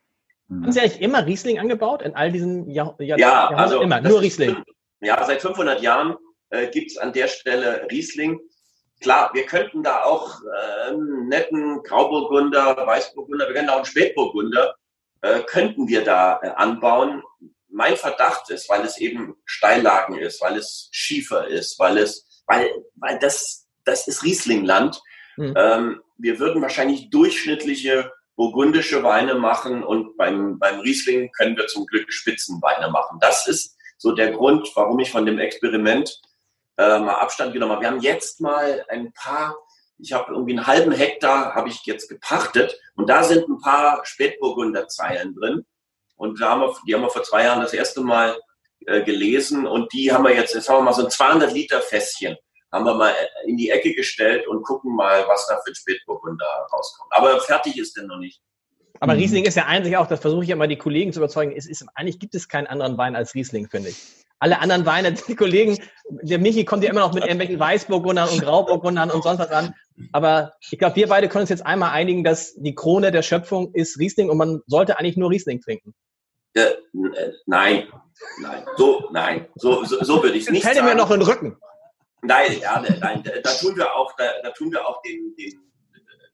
Haben Sie eigentlich immer Riesling angebaut in all diesen Jahr, Jahr ja, also immer, nur Riesling? ja, seit 500 Jahren äh, gibt es an der Stelle Riesling. Klar, wir könnten da auch äh, einen netten Grauburgunder, Weißburgunder, wir können auch einen Spätburgunder, äh, könnten wir da äh, anbauen. Mein Verdacht ist, weil es eben Steillagen ist, weil es Schiefer ist, weil es, weil, weil das, das ist Rieslingland. Mhm. Ähm, wir würden wahrscheinlich durchschnittliche burgundische Weine machen und beim, beim Riesling können wir zum Glück Spitzenweine machen. Das ist so der Grund, warum ich von dem Experiment äh, mal Abstand genommen habe. Wir haben jetzt mal ein paar, ich habe irgendwie einen halben Hektar, habe ich jetzt gepachtet und da sind ein paar Spätburgunderzeilen drin. Und da haben wir, die haben wir vor zwei Jahren das erste Mal äh, gelesen und die haben wir jetzt, jetzt haben wir mal so ein 200 Liter Fässchen haben wir mal in die Ecke gestellt und gucken mal, was da für ein Spätburgunder rauskommt. Aber fertig ist der noch nicht. Aber mhm. Riesling ist ja eigentlich auch, das versuche ich ja mal die Kollegen zu überzeugen, ist, ist, eigentlich gibt es keinen anderen Wein als Riesling, finde ich. Alle anderen Weine, <laughs> die Kollegen, der Michi kommt ja immer noch mit irgendwelchen Weißburgundern und Grauburgundern und sonst was an. Aber ich glaube, wir beide können uns jetzt einmal einigen, dass die Krone der Schöpfung ist Riesling und man sollte eigentlich nur Riesling trinken. Äh, nein, nein, so, nein, so, so, so würde ich es nicht sagen. Fällt mir noch in den Rücken. Nein, ja, nein, da tun wir auch, da, da tun wir auch den, den,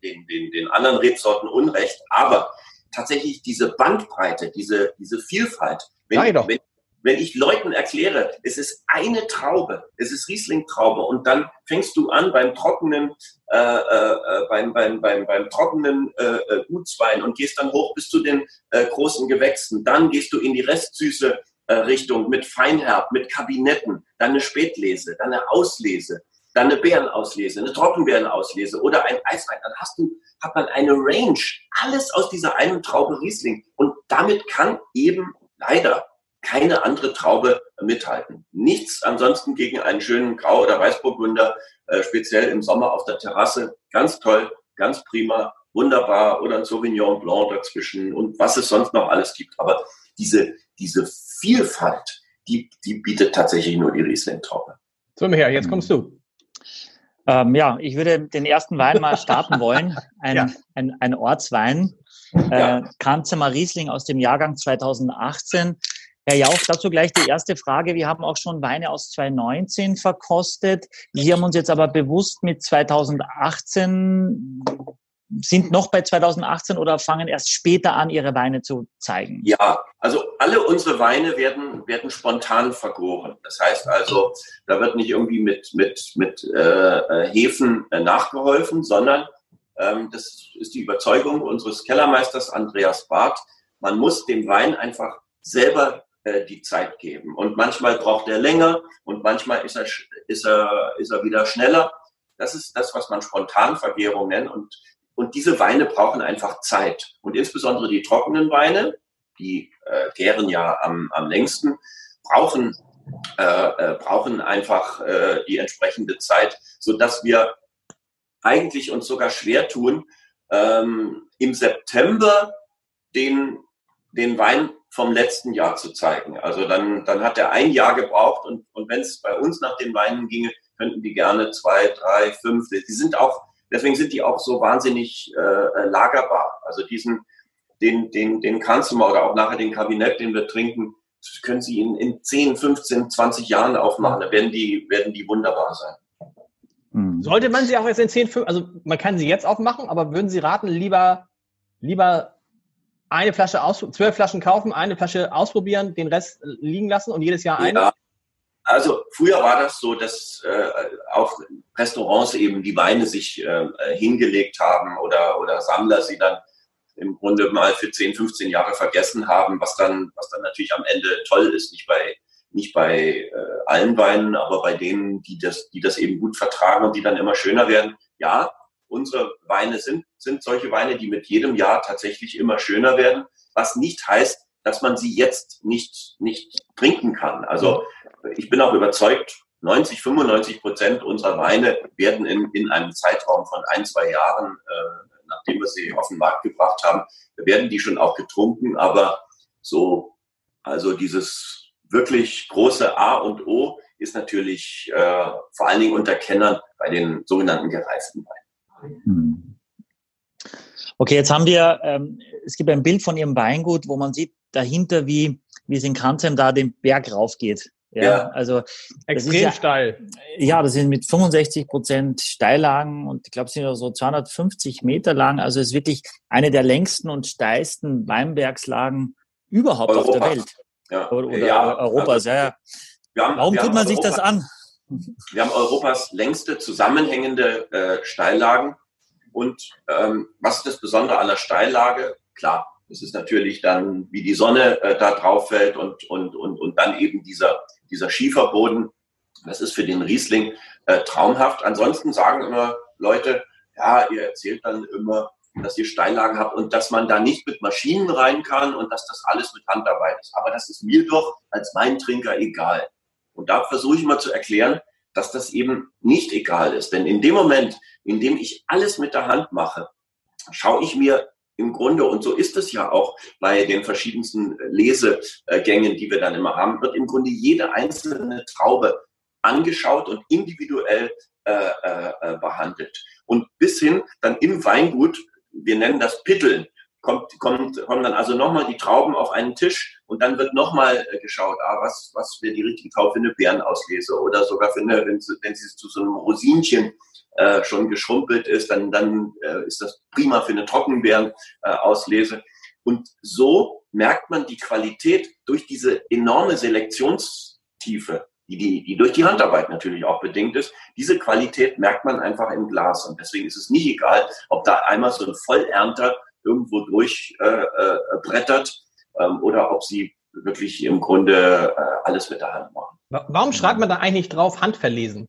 den, den, den anderen Rebsorten Unrecht. Aber tatsächlich diese Bandbreite, diese, diese Vielfalt, wenn, wenn, wenn ich Leuten erkläre, es ist eine Traube, es ist Riesling-Traube und dann fängst du an beim trockenen, äh, äh, beim, beim, beim, beim trockenen äh, äh Gutswein und gehst dann hoch bis zu den äh, großen Gewächsen, dann gehst du in die Restsüße äh, Richtung mit Feinherb, mit Kabinetten, dann eine Spätlese, dann eine Auslese, dann eine Beerenauslese, eine Trockenbeerenauslese oder ein Eiswein. Dann hast du, hat man eine Range, alles aus dieser einen Traube Riesling. Und damit kann eben leider keine andere Traube mithalten. Nichts ansonsten gegen einen schönen Grau- oder Weißburgunder, äh, speziell im Sommer auf der Terrasse. Ganz toll, ganz prima, wunderbar. Oder ein Sauvignon Blanc dazwischen und was es sonst noch alles gibt. Aber diese, diese Vielfalt, die, die bietet tatsächlich nur die Riesling-Traube. So, Michael, jetzt kommst du. Ähm, ja, ich würde den ersten Wein mal starten <laughs> wollen. Ein, ja. ein, ein Ortswein. Ja. Äh, Kanzemer Riesling aus dem Jahrgang 2018. Herr Jauch, dazu gleich die erste Frage. Wir haben auch schon Weine aus 2019 verkostet. Sie haben uns jetzt aber bewusst mit 2018 sind noch bei 2018 oder fangen erst später an, ihre Weine zu zeigen? Ja, also alle unsere Weine werden, werden spontan vergoren. Das heißt also, da wird nicht irgendwie mit, mit, mit äh, äh Hefen äh, nachgeholfen, sondern ähm, das ist die Überzeugung unseres Kellermeisters Andreas Barth. Man muss dem Wein einfach selber äh, die Zeit geben. Und manchmal braucht er länger und manchmal ist er, ist er, ist er wieder schneller. Das ist das, was man Spontanvergärung nennt. Und und diese Weine brauchen einfach Zeit. Und insbesondere die trockenen Weine, die äh, gären ja am, am längsten, brauchen, äh, äh, brauchen einfach äh, die entsprechende Zeit, so dass wir eigentlich uns sogar schwer tun, ähm, im September den, den Wein vom letzten Jahr zu zeigen. Also dann, dann hat er ein Jahr gebraucht und, und wenn es bei uns nach den Weinen ginge, könnten die gerne zwei, drei, fünf, die sind auch Deswegen sind die auch so wahnsinnig äh, äh lagerbar. Also diesen, den, den, den Kanzler oder auch nachher den Kabinett, den wir trinken, können Sie in, in 10, 15, 20 Jahren aufmachen. Da werden die, werden die wunderbar sein. Hm. Sollte man sie auch jetzt in 10, 5, also man kann sie jetzt aufmachen, aber würden Sie raten, lieber, lieber eine Flasche aus, zwölf Flaschen kaufen, eine Flasche ausprobieren, den Rest liegen lassen und jedes Jahr eine? Ja, also früher war das so, dass äh, auch Restaurants eben die Weine sich äh, hingelegt haben oder, oder Sammler sie dann im Grunde mal für 10, 15 Jahre vergessen haben, was dann, was dann natürlich am Ende toll ist, nicht bei, nicht bei äh, allen Weinen, aber bei denen, die das, die das eben gut vertragen und die dann immer schöner werden. Ja, unsere Weine sind, sind solche Weine, die mit jedem Jahr tatsächlich immer schöner werden, was nicht heißt, dass man sie jetzt nicht, nicht trinken kann. Also ich bin auch überzeugt, 90, 95 Prozent unserer Weine werden in, in einem Zeitraum von ein, zwei Jahren, äh, nachdem wir sie auf den Markt gebracht haben, werden die schon auch getrunken. Aber so, also dieses wirklich große A und O ist natürlich äh, vor allen Dingen unter Kennern bei den sogenannten gereiften Weinen. Hm. Okay, jetzt haben wir, ähm, es gibt ein Bild von Ihrem Weingut, wo man sieht dahinter, wie, wie es in Kanzheim da den Berg raufgeht. Ja, ja. also extrem ja, steil. Ja, das sind mit 65 Prozent Steillagen und ich glaube, es sind so 250 Meter lang. Also es ist wirklich eine der längsten und steilsten Weinbergslagen überhaupt Europa. auf der Welt. Ja. Oder, oder ja, Europas. Also, ja, Haben, Warum tut man sich Europa, das an? Wir haben Europas längste zusammenhängende äh, Steillagen. Und ähm, was ist das Besondere an der Steillage? Klar, es ist natürlich dann, wie die Sonne äh, da drauf fällt und, und, und, und dann eben dieser, dieser Schieferboden. Das ist für den Riesling äh, traumhaft. Ansonsten sagen immer Leute, ja, ihr erzählt dann immer, dass ihr Steillagen habt und dass man da nicht mit Maschinen rein kann und dass das alles mit Handarbeit ist. Aber das ist mir doch als Weintrinker egal. Und da versuche ich mal zu erklären, dass das eben nicht egal ist. Denn in dem Moment, in dem ich alles mit der Hand mache, schaue ich mir im Grunde, und so ist es ja auch bei den verschiedensten Lesegängen, die wir dann immer haben, wird im Grunde jede einzelne Traube angeschaut und individuell äh, äh, behandelt. Und bis hin dann im Weingut, wir nennen das Pitteln, kommt, kommt, kommen dann also nochmal die Trauben auf einen Tisch und dann wird nochmal äh, geschaut, ah, was, was wäre die richtige Traube für eine Bärenauslese oder sogar für eine, wenn sie, wenn sie zu so einem Rosinchen äh, schon geschrumpelt ist, dann, dann äh, ist das prima für eine Trockenbeerenauslese. Und so merkt man die Qualität durch diese enorme Selektionstiefe, die, die, die durch die Handarbeit natürlich auch bedingt ist. Diese Qualität merkt man einfach im Glas. Und deswegen ist es nicht egal, ob da einmal so ein Vollernter irgendwo durchbrettert äh, äh, oder ob sie wirklich im Grunde äh, alles mit der Hand machen. Warum schreibt man da eigentlich drauf Handverlesen?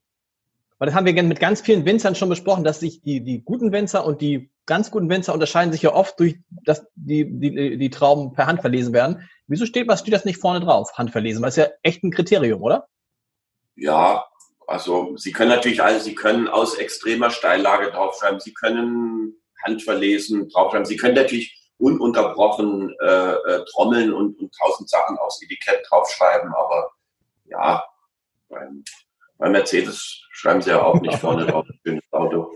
Weil das haben wir mit ganz vielen Winzern schon besprochen, dass sich die, die guten Winzer und die ganz guten Winzer unterscheiden sich ja oft durch, dass die, die, die Trauben per Hand verlesen werden. Wieso steht, was steht das nicht vorne drauf? Handverlesen, weil es ja echt ein Kriterium, oder? Ja, also Sie können natürlich, also Sie können aus extremer Steillage draufschreiben, Sie können handverlesen draufschreiben, Sie können natürlich ununterbrochen äh, äh, trommeln und, und tausend Sachen aufs Etikett draufschreiben, aber ja, beim, bei Mercedes schreiben sie ja auch nicht vorne drauf, schönes Auto.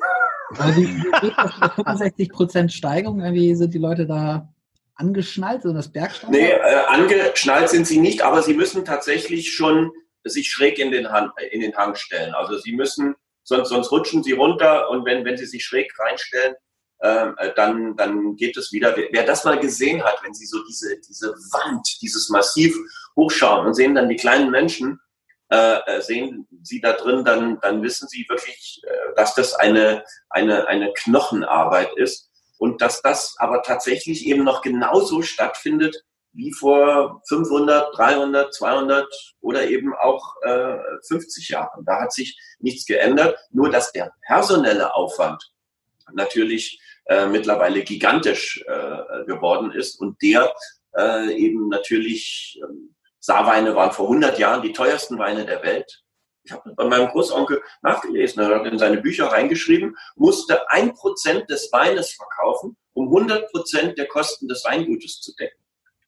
Also die 65 Prozent Steigung, irgendwie sind die Leute da angeschnallt, so das Bergsteigen? Nee, äh, angeschnallt sind sie nicht, aber sie müssen tatsächlich schon sich schräg in den, Hang, in den Hang stellen. Also sie müssen, sonst, sonst rutschen sie runter und wenn, wenn sie sich schräg reinstellen, äh, dann, dann geht es wieder. Wer, wer, das mal gesehen hat, wenn sie so diese, diese Wand, dieses Massiv hochschauen und sehen dann die kleinen Menschen, äh, äh, sehen Sie da drin, dann, dann wissen Sie wirklich, äh, dass das eine, eine, eine Knochenarbeit ist und dass das aber tatsächlich eben noch genauso stattfindet wie vor 500, 300, 200 oder eben auch äh, 50 Jahren. Da hat sich nichts geändert, nur dass der personelle Aufwand natürlich äh, mittlerweile gigantisch äh, geworden ist und der äh, eben natürlich ähm, Saarweine waren vor 100 Jahren die teuersten Weine der Welt. Ich habe bei meinem Großonkel nachgelesen, er hat in seine Bücher reingeschrieben, musste ein Prozent des Weines verkaufen, um 100 Prozent der Kosten des Weingutes zu decken.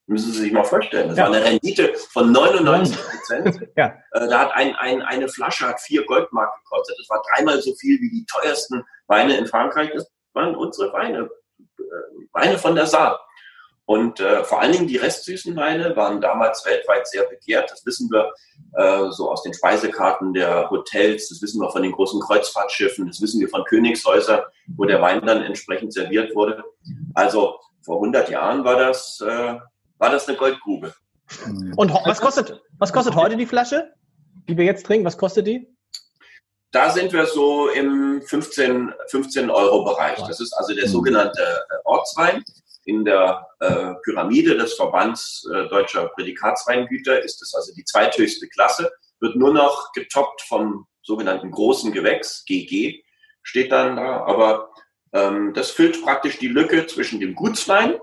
Müssen Sie sich mal vorstellen. Das ja. war eine Rendite von 99 Prozent. <laughs> ja. Äh, da hat ein, ein, eine Flasche hat vier Goldmark gekostet. Das war dreimal so viel wie die teuersten Weine in Frankreich. Das waren unsere Weine. Äh, Weine von der Saar. Und äh, vor allen Dingen die restsüßen Weine waren damals weltweit sehr begehrt. Das wissen wir äh, so aus den Speisekarten der Hotels, das wissen wir von den großen Kreuzfahrtschiffen, das wissen wir von Königshäusern, wo der Wein dann entsprechend serviert wurde. Also vor 100 Jahren war das, äh, war das eine Goldgrube. Und was kostet, was kostet heute die Flasche, die wir jetzt trinken? Was kostet die? Da sind wir so im 15, 15 Euro Bereich. Das ist also der sogenannte äh, Ortswein in der äh, Pyramide des Verbands äh, deutscher Prädikatsweingüter ist es also die zweithöchste Klasse, wird nur noch getoppt vom sogenannten großen Gewächs, GG, steht dann da, aber ähm, das füllt praktisch die Lücke zwischen dem Gutswein.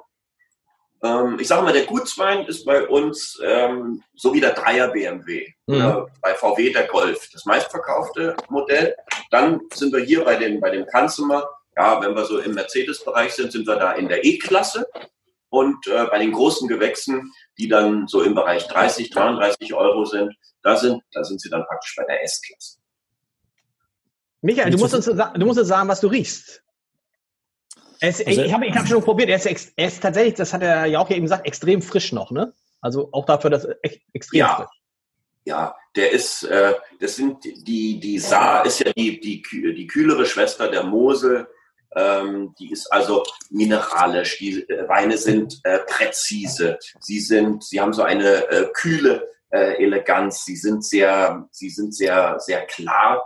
Ähm, ich sage mal, der Gutswein ist bei uns ähm, so wie der Dreier BMW, mhm. äh, bei VW der Golf, das meistverkaufte Modell. Dann sind wir hier bei dem, bei dem Kanzler ja, wenn wir so im Mercedes-Bereich sind, sind wir da in der E-Klasse. Und äh, bei den großen Gewächsen, die dann so im Bereich 30, 33 Euro sind, da sind, da sind sie dann praktisch bei der S-Klasse. Michael, du musst, uns, du musst uns sagen, was du riechst. Es, also, ich habe ich hab schon probiert. Er ist, er ist tatsächlich, das hat er ja auch eben gesagt, extrem frisch noch, ne? Also auch dafür, dass echt extrem ja, frisch. Ja, der ist, äh, das sind die, die Saar ist ja die, die, die kühlere Schwester der Mosel. Ähm, die ist also mineralisch. Die äh, Weine sind äh, präzise. Sie sind, sie haben so eine äh, kühle äh, Eleganz. Sie sind sehr, sie sind sehr, sehr klar.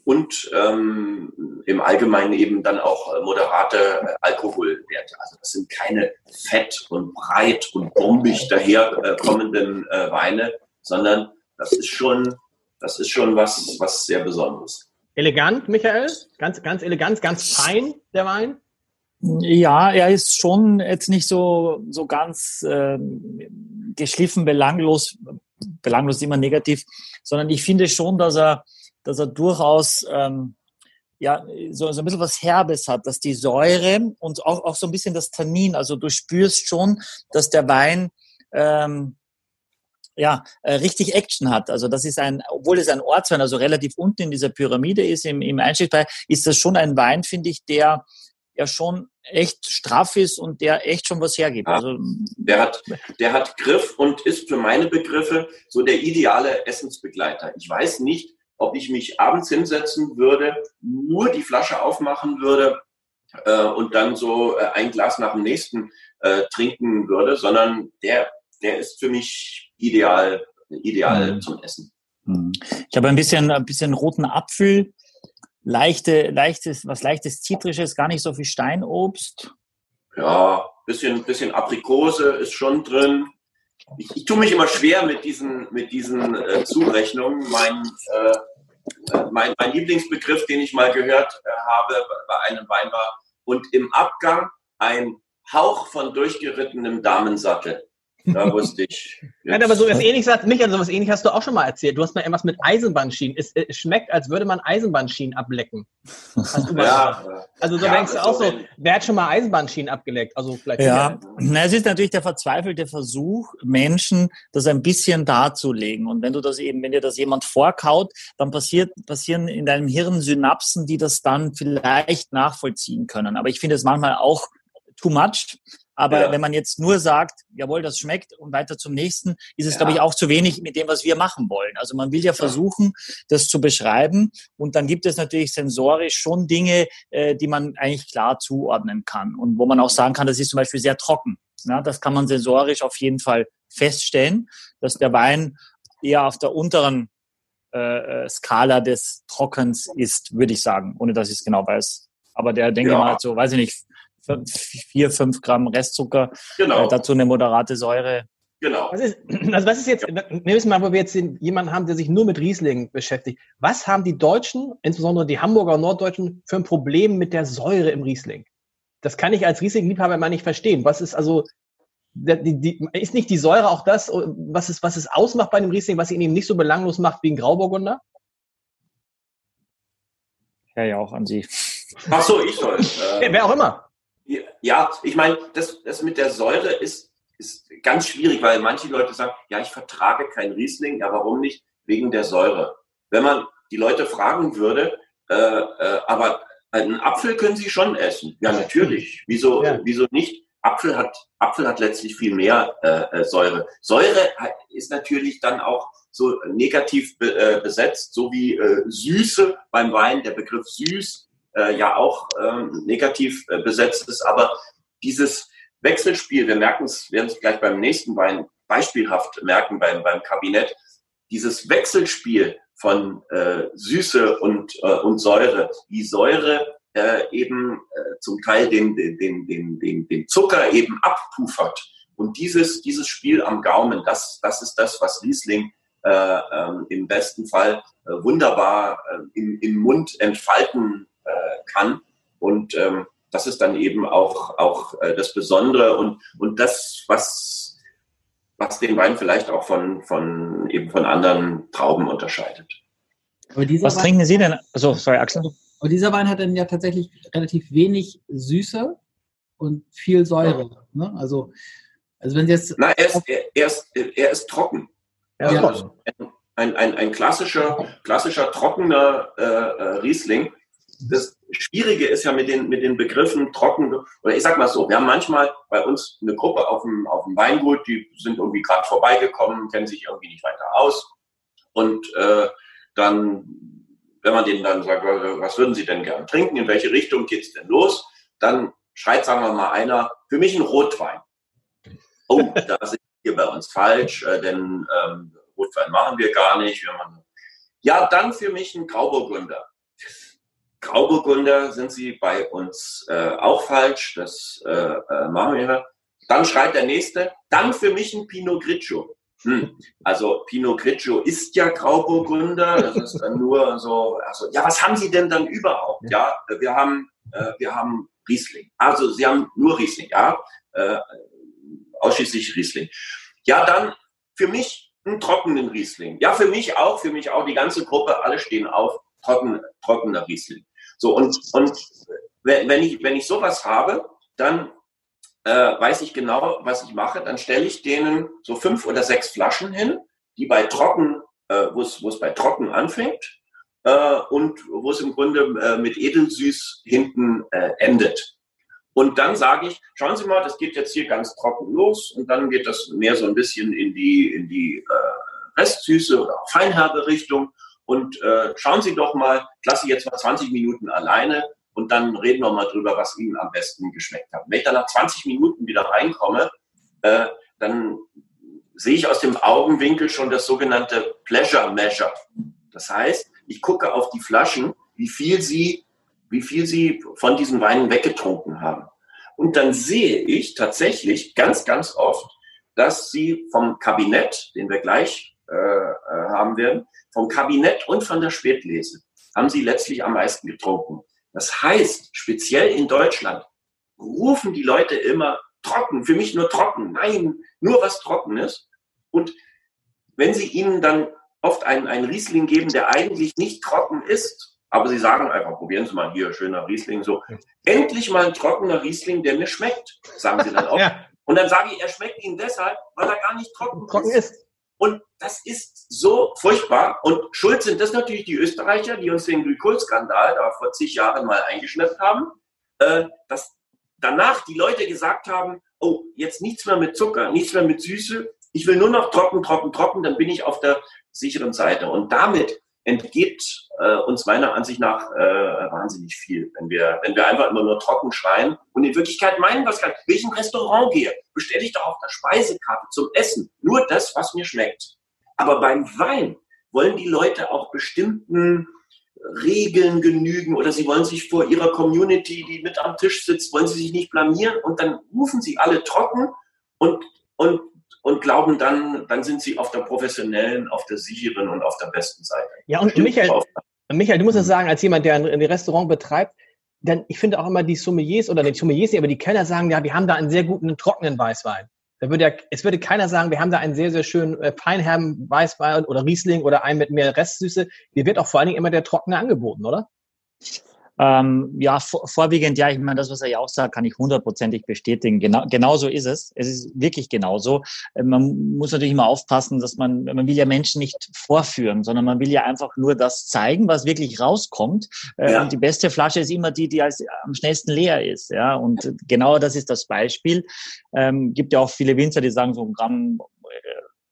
Äh, und ähm, im Allgemeinen eben dann auch moderate äh, Alkoholwerte. Also das sind keine fett und breit und bombig daherkommenden äh, Weine, sondern das ist schon, das ist schon was, was sehr Besonderes. Elegant, Michael? Ganz, ganz elegant, ganz fein, der Wein? Ja, er ist schon jetzt nicht so, so ganz äh, geschliffen, belanglos, belanglos immer negativ, sondern ich finde schon, dass er, dass er durchaus ähm, ja, so, so ein bisschen was Herbes hat, dass die Säure und auch, auch so ein bisschen das Tannin, also du spürst schon, dass der Wein ähm, ja, äh, richtig Action hat. Also das ist ein, obwohl es ein Ortswein, also relativ unten in dieser Pyramide ist, im, im Einstiegsbereich, ist das schon ein Wein, finde ich, der ja schon echt straff ist und der echt schon was hergibt. Ja, also, der, hat, der hat Griff und ist für meine Begriffe so der ideale Essensbegleiter. Ich weiß nicht, ob ich mich abends hinsetzen würde, nur die Flasche aufmachen würde äh, und dann so äh, ein Glas nach dem nächsten äh, trinken würde, sondern der, der ist für mich ideal, ideal mhm. zum Essen. Mhm. Ich habe ein bisschen, ein bisschen roten Apfel, leichte, leichtes, was leichtes Zitrisches, gar nicht so viel Steinobst. Ja, bisschen, bisschen Aprikose ist schon drin. Ich, ich tue mich immer schwer mit diesen, mit diesen äh, Zurechnungen. Mein, äh, mein, mein Lieblingsbegriff, den ich mal gehört äh, habe bei einem Wein war, und im Abgang ein Hauch von durchgerittenem Damensattel. Da wusste ich. <laughs> Nein, aber so was ähnliches hat mich, also was ähnliches hast du auch schon mal erzählt. Du hast mal irgendwas mit Eisenbahnschienen. Es, es schmeckt, als würde man Eisenbahnschienen ablecken. Hast du mal ja, also so ja, denkst du auch so, wer hat schon mal Eisenbahnschienen abgeleckt? Also vielleicht. Ja, Na, es ist natürlich der verzweifelte Versuch, Menschen das ein bisschen darzulegen. Und wenn du das eben, wenn dir das jemand vorkaut, dann passiert, passieren in deinem Hirn Synapsen, die das dann vielleicht nachvollziehen können. Aber ich finde es manchmal auch too much. Aber ja. wenn man jetzt nur sagt, jawohl, das schmeckt und weiter zum nächsten, ist es, ja. glaube ich, auch zu wenig mit dem, was wir machen wollen. Also man will ja versuchen, das zu beschreiben. Und dann gibt es natürlich sensorisch schon Dinge, äh, die man eigentlich klar zuordnen kann. Und wo man auch sagen kann, das ist zum Beispiel sehr trocken. Ja, das kann man sensorisch auf jeden Fall feststellen, dass der Wein eher auf der unteren äh, äh Skala des Trockens ist, würde ich sagen, ohne dass ich es genau weiß. Aber der, denke ja. mal, so, weiß ich nicht, vier, fünf Gramm Restzucker, genau. äh, dazu eine moderate Säure. Genau. Was ist, <clears throat> also was ist jetzt, nehmen wir mal, wo wir jetzt jemanden haben, der sich nur mit Riesling beschäftigt. Was haben die Deutschen, insbesondere die Hamburger und Norddeutschen, für ein Problem mit der Säure im Riesling? Das kann ich als Riesling-Liebhaber immer nicht verstehen. Was ist also, die, die, ist nicht die Säure auch das, was es, was es ausmacht bei einem Riesling, was ihn eben nicht so belanglos macht wie ein Grauburgunder? Ja, ja, auch an Sie. Ach so, ich soll. <laughs> Äh, Wer auch immer. Ja, ich meine, das, das mit der Säure ist, ist ganz schwierig, weil manche Leute sagen, ja, ich vertrage kein Riesling. Ja, warum nicht? Wegen der Säure. Wenn man die Leute fragen würde, äh, äh, aber einen Apfel können sie schon essen. Ja, natürlich. Wieso, ja. wieso nicht? Apfel hat, Apfel hat letztlich viel mehr äh, äh Säure. Säure ist natürlich dann auch so negativ be, äh, besetzt, so wie äh, Süße beim Wein. Der Begriff süß äh, ja auch ähm, negativ äh, besetzt ist. Aber dieses Wechselspiel, wir merken es, werden es gleich beim nächsten Wein beispielhaft merken beim, beim Kabinett, dieses Wechselspiel von äh, Süße und, äh, und Säure, die Säure äh, eben äh, zum Teil den, den, den, den, den Zucker eben abpuffert. Und dieses, dieses Spiel am Gaumen, das, das ist das, was Riesling äh, ähm, im besten Fall äh, wunderbar äh, im, im Mund entfalten äh, kann. Und ähm, das ist dann eben auch, auch äh, das Besondere und, und das, was, was den Wein vielleicht auch von, von, eben von anderen Trauben unterscheidet. was Wein, trinken Sie denn? So, sorry, Axel. Aber dieser Wein hat dann ja tatsächlich relativ wenig Süße und viel Säure. Ja. Ne? Also, also wenn Sie jetzt. Na, er ist, er, er ist, er ist trocken. Ja. Also ein, ein, ein klassischer, klassischer trockener äh, äh Riesling das Schwierige ist ja mit den, mit den Begriffen trocken, oder ich sag mal so, wir haben manchmal bei uns eine Gruppe auf dem, auf dem Weingut, die sind irgendwie gerade vorbeigekommen, kennen sich irgendwie nicht weiter aus. Und äh, dann, wenn man denen dann sagt, was würden sie denn gern trinken, in welche Richtung geht's denn los, dann schreit, sagen wir mal, einer, für mich ein Rotwein. <laughs> Oh, da sind wir bei uns falsch, äh, denn ähm, Rotwein machen wir gar nicht. Wir machen, ja, dann für mich ein Grauburgunder. Grauburgunder sind sie bei uns äh, auch falsch. Das äh, äh, machen wir. Dann schreit der nächste, dann für mich ein Pinot Grigio. Hm. Also Pinot Grigio ist ja Grauburgunder. Das ist dann nur so. Also ja, was haben Sie denn dann überhaupt? Ja, wir haben äh, wir haben Riesling. Also Sie haben nur Riesling, ja, äh, ausschließlich Riesling. Ja, dann für mich einen trockenen Riesling. Ja, für mich auch, für mich auch. Die ganze Gruppe, alle stehen auf. Trocken, trockener Riesling. So, und, und wenn ich, wenn ich sowas habe, dann äh, weiß ich genau, was ich mache. Dann stelle ich denen so fünf oder sechs Flaschen hin, die bei trocken, äh, wo es, bei trocken anfängt äh, und wo es im Grunde äh, mit edelsüß hinten äh, endet. Und dann sage ich, schauen Sie mal, das geht jetzt hier ganz trocken los und dann geht das mehr so ein bisschen in die, in die äh, Restsüße oder auch feinherbe Richtung. Und äh, schauen Sie doch mal, ich lasse Sie jetzt mal 20 Minuten alleine und dann reden wir mal drüber, was Ihnen am besten geschmeckt hat. Wenn ich dann nach 20 Minuten wieder reinkomme, äh, dann sehe ich aus dem Augenwinkel schon das sogenannte Pleasure Measure. Das heißt, ich gucke auf die Flaschen, wie viel sie, wie viel sie von diesen Weinen weggetrunken haben. Und dann sehe ich tatsächlich ganz, ganz oft, dass sie vom Kabinett, den wir gleich äh, äh, haben werden, vom Kabinett und von der Spätlese, haben sie letztlich am meisten getrunken. Das heißt, speziell in Deutschland rufen die Leute immer trocken, für mich nur trocken, nein, nur was Trockenes. Und wenn sie ihnen dann oft einen, einen Riesling geben, der eigentlich nicht trocken ist, aber sie sagen einfach, probieren Sie mal hier, schöner Riesling, so, endlich mal ein trockener Riesling, der mir schmeckt, sagen sie dann auch. <laughs> ja. Und dann sage ich, er schmeckt Ihnen deshalb, weil er gar nicht trocken, trocken ist. ist. Und das ist so furchtbar. Und schuld sind das natürlich die Österreicher, die uns den Glykolskandal da vor zig Jahren mal eingeschnappt haben, äh, dass danach die Leute gesagt haben, oh, jetzt nichts mehr mit Zucker, nichts mehr mit Süße, ich will nur noch trocken, trocken, trocken, dann bin ich auf der sicheren Seite. Und damit entgeht äh, uns meiner Ansicht nach äh, wahnsinnig viel, wenn wir, wenn wir einfach immer nur trocken schreien und in Wirklichkeit meinen, was kann. Wenn ich ein Restaurant gehe, bestelle ich doch auf der Speisekarte zum Essen nur das, was mir schmeckt. Aber beim Wein wollen die Leute auch bestimmten Regeln genügen oder sie wollen sich vor ihrer Community, die mit am Tisch sitzt, wollen sie sich nicht blamieren und dann rufen sie alle trocken und, und und glauben dann, dann sind sie auf der professionellen, auf der sicheren und auf der besten Seite. Ja, und Michael, Michael, du musst das sagen, als jemand, der ein, Restaurant betreibt, denn ich finde auch immer die Sommeliers oder nicht Sommeliers, aber die Kellner sagen, ja, wir haben da einen sehr guten trockenen Weißwein. Da würde ja, es würde keiner sagen, wir haben da einen sehr, sehr schönen äh, Feinherben Weißwein oder Riesling oder einen mit mehr Restsüße. Dir wird auch vor allen Dingen immer der trockene angeboten, oder? Ähm, ja, vor, vorwiegend ja. Ich meine, das, was er ja auch sagt, kann ich hundertprozentig bestätigen. Genau, genau so ist es. Es ist wirklich genauso. Äh, man muss natürlich immer aufpassen, dass man, man will ja Menschen nicht vorführen, sondern man will ja einfach nur das zeigen, was wirklich rauskommt. Äh, ja. Und die beste Flasche ist immer die, die als, am schnellsten leer ist. Ja, und genau das ist das Beispiel. Ähm, gibt ja auch viele Winzer, die sagen, so ein Gramm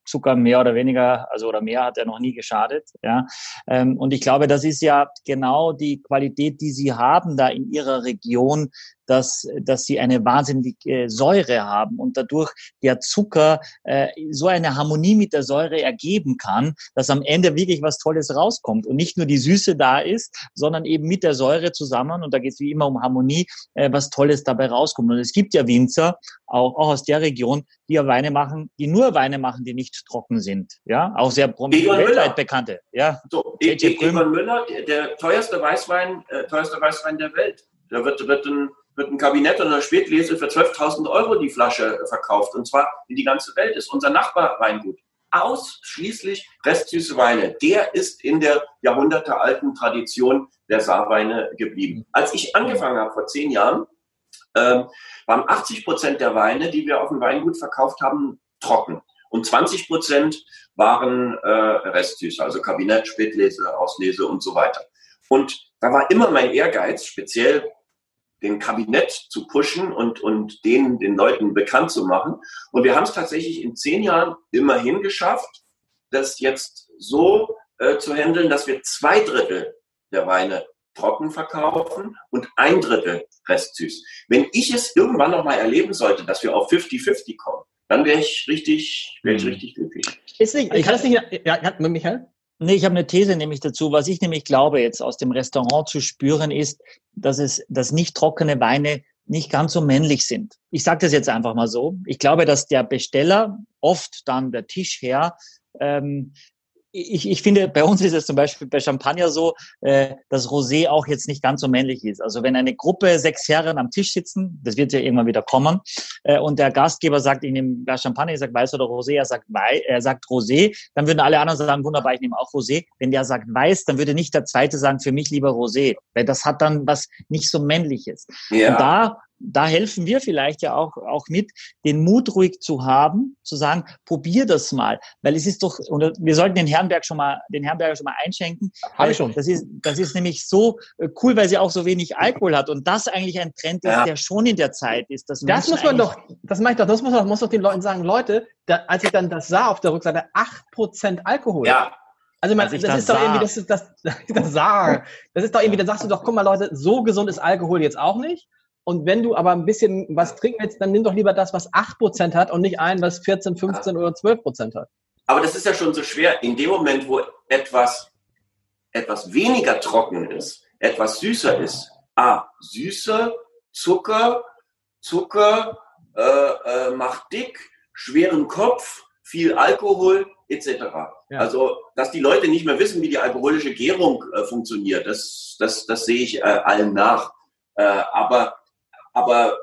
Zucker mehr oder weniger, also oder mehr hat er noch nie geschadet. Ja. Ähm, und ich glaube, das ist ja genau die Qualität, die Sie haben da in Ihrer Region, dass, dass sie eine wahnsinnige Säure haben und dadurch der Zucker äh, so eine Harmonie mit der Säure ergeben kann, dass am Ende wirklich was Tolles rauskommt und nicht nur die Süße da ist, sondern eben mit der Säure zusammen, und da geht es wie immer um Harmonie, äh, was Tolles dabei rauskommt. Und es gibt ja Winzer, auch, auch aus der Region, die ja Weine machen, die nur Weine machen, die nicht trocken sind. Ja, auch sehr weltweit Müller. bekannte. Ja. So, e- e- Egon Müller, der teuerste Weißwein, äh, teuerste Weißwein der Welt. Da wird, wird ein wird ein Kabinett oder eine Spätlese für 12.000 Euro die Flasche verkauft. Und zwar in die ganze Welt ist unser Nachbar Weingut. Ausschließlich restsüße Weine. Der ist in der jahrhundertealten Tradition der Saarweine geblieben. Als ich angefangen habe vor zehn Jahren, ähm, waren 80 Prozent der Weine, die wir auf dem Weingut verkauft haben, trocken. Und 20 Prozent waren äh, restsüß, also Kabinett, Spätlese, Auslese und so weiter. Und da war immer mein Ehrgeiz, speziell den Kabinett zu pushen und, und den, den Leuten bekannt zu machen. Und wir haben es tatsächlich in zehn Jahren immerhin geschafft, das jetzt so äh, zu handeln, dass wir zwei Drittel der Weine trocken verkaufen und ein Drittel restsüß. Wenn ich es irgendwann noch mal erleben sollte, dass wir auf 50-50 kommen, dann wäre ich richtig, wäre ich hm. richtig glücklich. Ist nicht, ich kann es nicht, ja, Michael? Nee, ich habe eine These nämlich dazu. Was ich nämlich glaube, jetzt aus dem Restaurant zu spüren, ist, dass es, dass nicht trockene Weine nicht ganz so männlich sind. Ich sage das jetzt einfach mal so. Ich glaube, dass der Besteller oft dann der Tischherr ähm, ich, ich finde, bei uns ist es zum Beispiel bei Champagner so, äh, dass Rosé auch jetzt nicht ganz so männlich ist. Also wenn eine Gruppe sechs Herren am Tisch sitzen, das wird ja irgendwann wieder kommen, äh, und der Gastgeber sagt, ich nehme Glas Champagner, ich sage weiß oder Rosé, er sagt, Wei, er sagt Rosé, dann würden alle anderen sagen, wunderbar, ich nehme auch Rosé. Wenn der sagt weiß, dann würde nicht der zweite sagen, für mich lieber Rosé, weil das hat dann was nicht so männliches. Ja. Und da da helfen wir vielleicht ja auch, auch mit, den Mut ruhig zu haben, zu sagen, probier das mal. Weil es ist doch, und wir sollten den Herrenberg schon mal, den Herrenberger schon mal einschenken. Habe ich schon. Das ist, das ist nämlich so äh, cool, weil sie auch so wenig Alkohol hat. Und das eigentlich ein Trend ist, ja. der schon in der Zeit ist. das muss man doch, das mache ich doch, das muss man muss doch den Leuten sagen, Leute, da, als ich dann das sah auf der Rückseite, acht Prozent Alkohol. Ja. Also man, das, das ist doch irgendwie, das ist das, <laughs> das, sah. das ist doch irgendwie, dann sagst du doch, guck mal Leute, so gesund ist Alkohol jetzt auch nicht. Und wenn du aber ein bisschen was trinken willst, dann nimm doch lieber das, was 8% hat und nicht ein, was 14, 15 oder 12% hat. Aber das ist ja schon so schwer. In dem Moment, wo etwas, etwas weniger trocken ist, etwas süßer ist, ah, süßer, Zucker, Zucker äh, äh, macht dick, schweren Kopf, viel Alkohol etc. Ja. Also, dass die Leute nicht mehr wissen, wie die alkoholische Gärung äh, funktioniert, das, das, das sehe ich äh, allen nach. Äh, aber, aber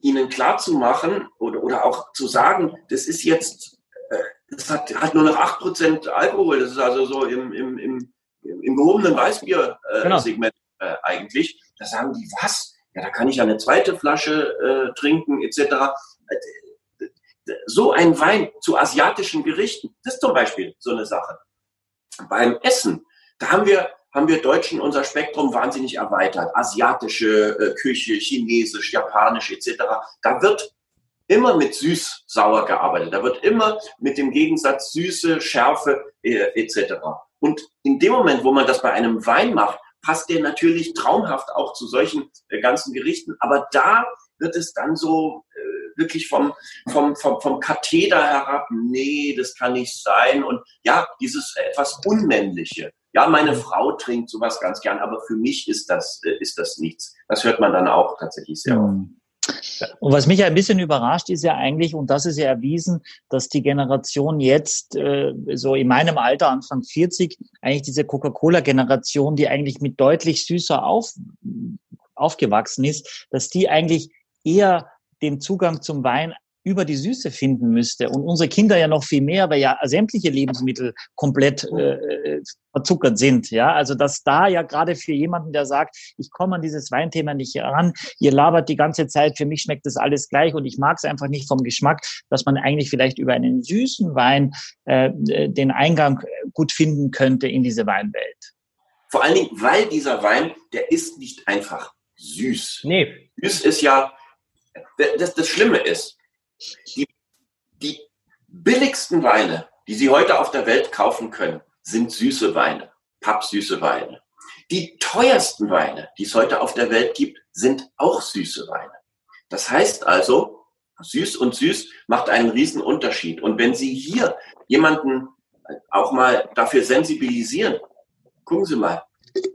ihnen klar zu machen oder, oder auch zu sagen, das ist jetzt, äh, das hat, hat nur noch 8% Alkohol, das ist also so im, im, im, im gehobenen Weißbier-Segment äh, Genau. äh, eigentlich. Da sagen die, was? Ja, da kann ich ja eine zweite Flasche äh, trinken, etc. So ein Wein zu asiatischen Gerichten, das ist zum Beispiel so eine Sache. Beim Essen, da haben wir, haben wir Deutschen unser Spektrum wahnsinnig erweitert. Asiatische äh, Küche, Chinesisch, Japanisch etc. Da wird immer mit süß-sauer gearbeitet. Da wird immer mit dem Gegensatz Süße, Schärfe äh, etc. Und in dem Moment, wo man das bei einem Wein macht, passt der natürlich traumhaft auch zu solchen äh, ganzen Gerichten. Aber da wird es dann so äh, wirklich vom, vom, vom, vom Katheder herab, nee, das kann nicht sein. Und ja, dieses etwas Unmännliche. Ja, meine Frau trinkt sowas ganz gern, aber für mich ist das, äh, ist das nichts. Das hört man dann auch tatsächlich sehr oft. Mhm. Und was mich ein bisschen überrascht, ist ja eigentlich, und das ist ja erwiesen, dass die Generation jetzt, äh, so in meinem Alter, Anfang 40, eigentlich diese Coca-Cola-Generation, die eigentlich mit deutlich süßer auf, aufgewachsen ist, dass die eigentlich eher den Zugang zum Wein über die Süße finden müsste. Und unsere Kinder ja noch viel mehr, weil ja sämtliche Lebensmittel komplett äh, verzuckert sind. Ja, also dass da ja gerade für jemanden, der sagt, ich komme an dieses Weinthema nicht heran, ihr labert die ganze Zeit, für mich schmeckt das alles gleich und ich mag es einfach nicht vom Geschmack, dass man eigentlich vielleicht über einen süßen Wein äh, den Eingang gut finden könnte in diese Weinwelt. Vor allen Dingen, weil dieser Wein, der ist nicht einfach süß. Nee. Süß ist ja, das, das Schlimme ist, die, die billigsten Weine, die Sie heute auf der Welt kaufen können, sind süße Weine, pappsüße Weine. Die teuersten Weine, die es heute auf der Welt gibt, sind auch süße Weine. Das heißt also, süß und süß macht einen riesen Unterschied. Und wenn Sie hier jemanden auch mal dafür sensibilisieren, gucken Sie mal,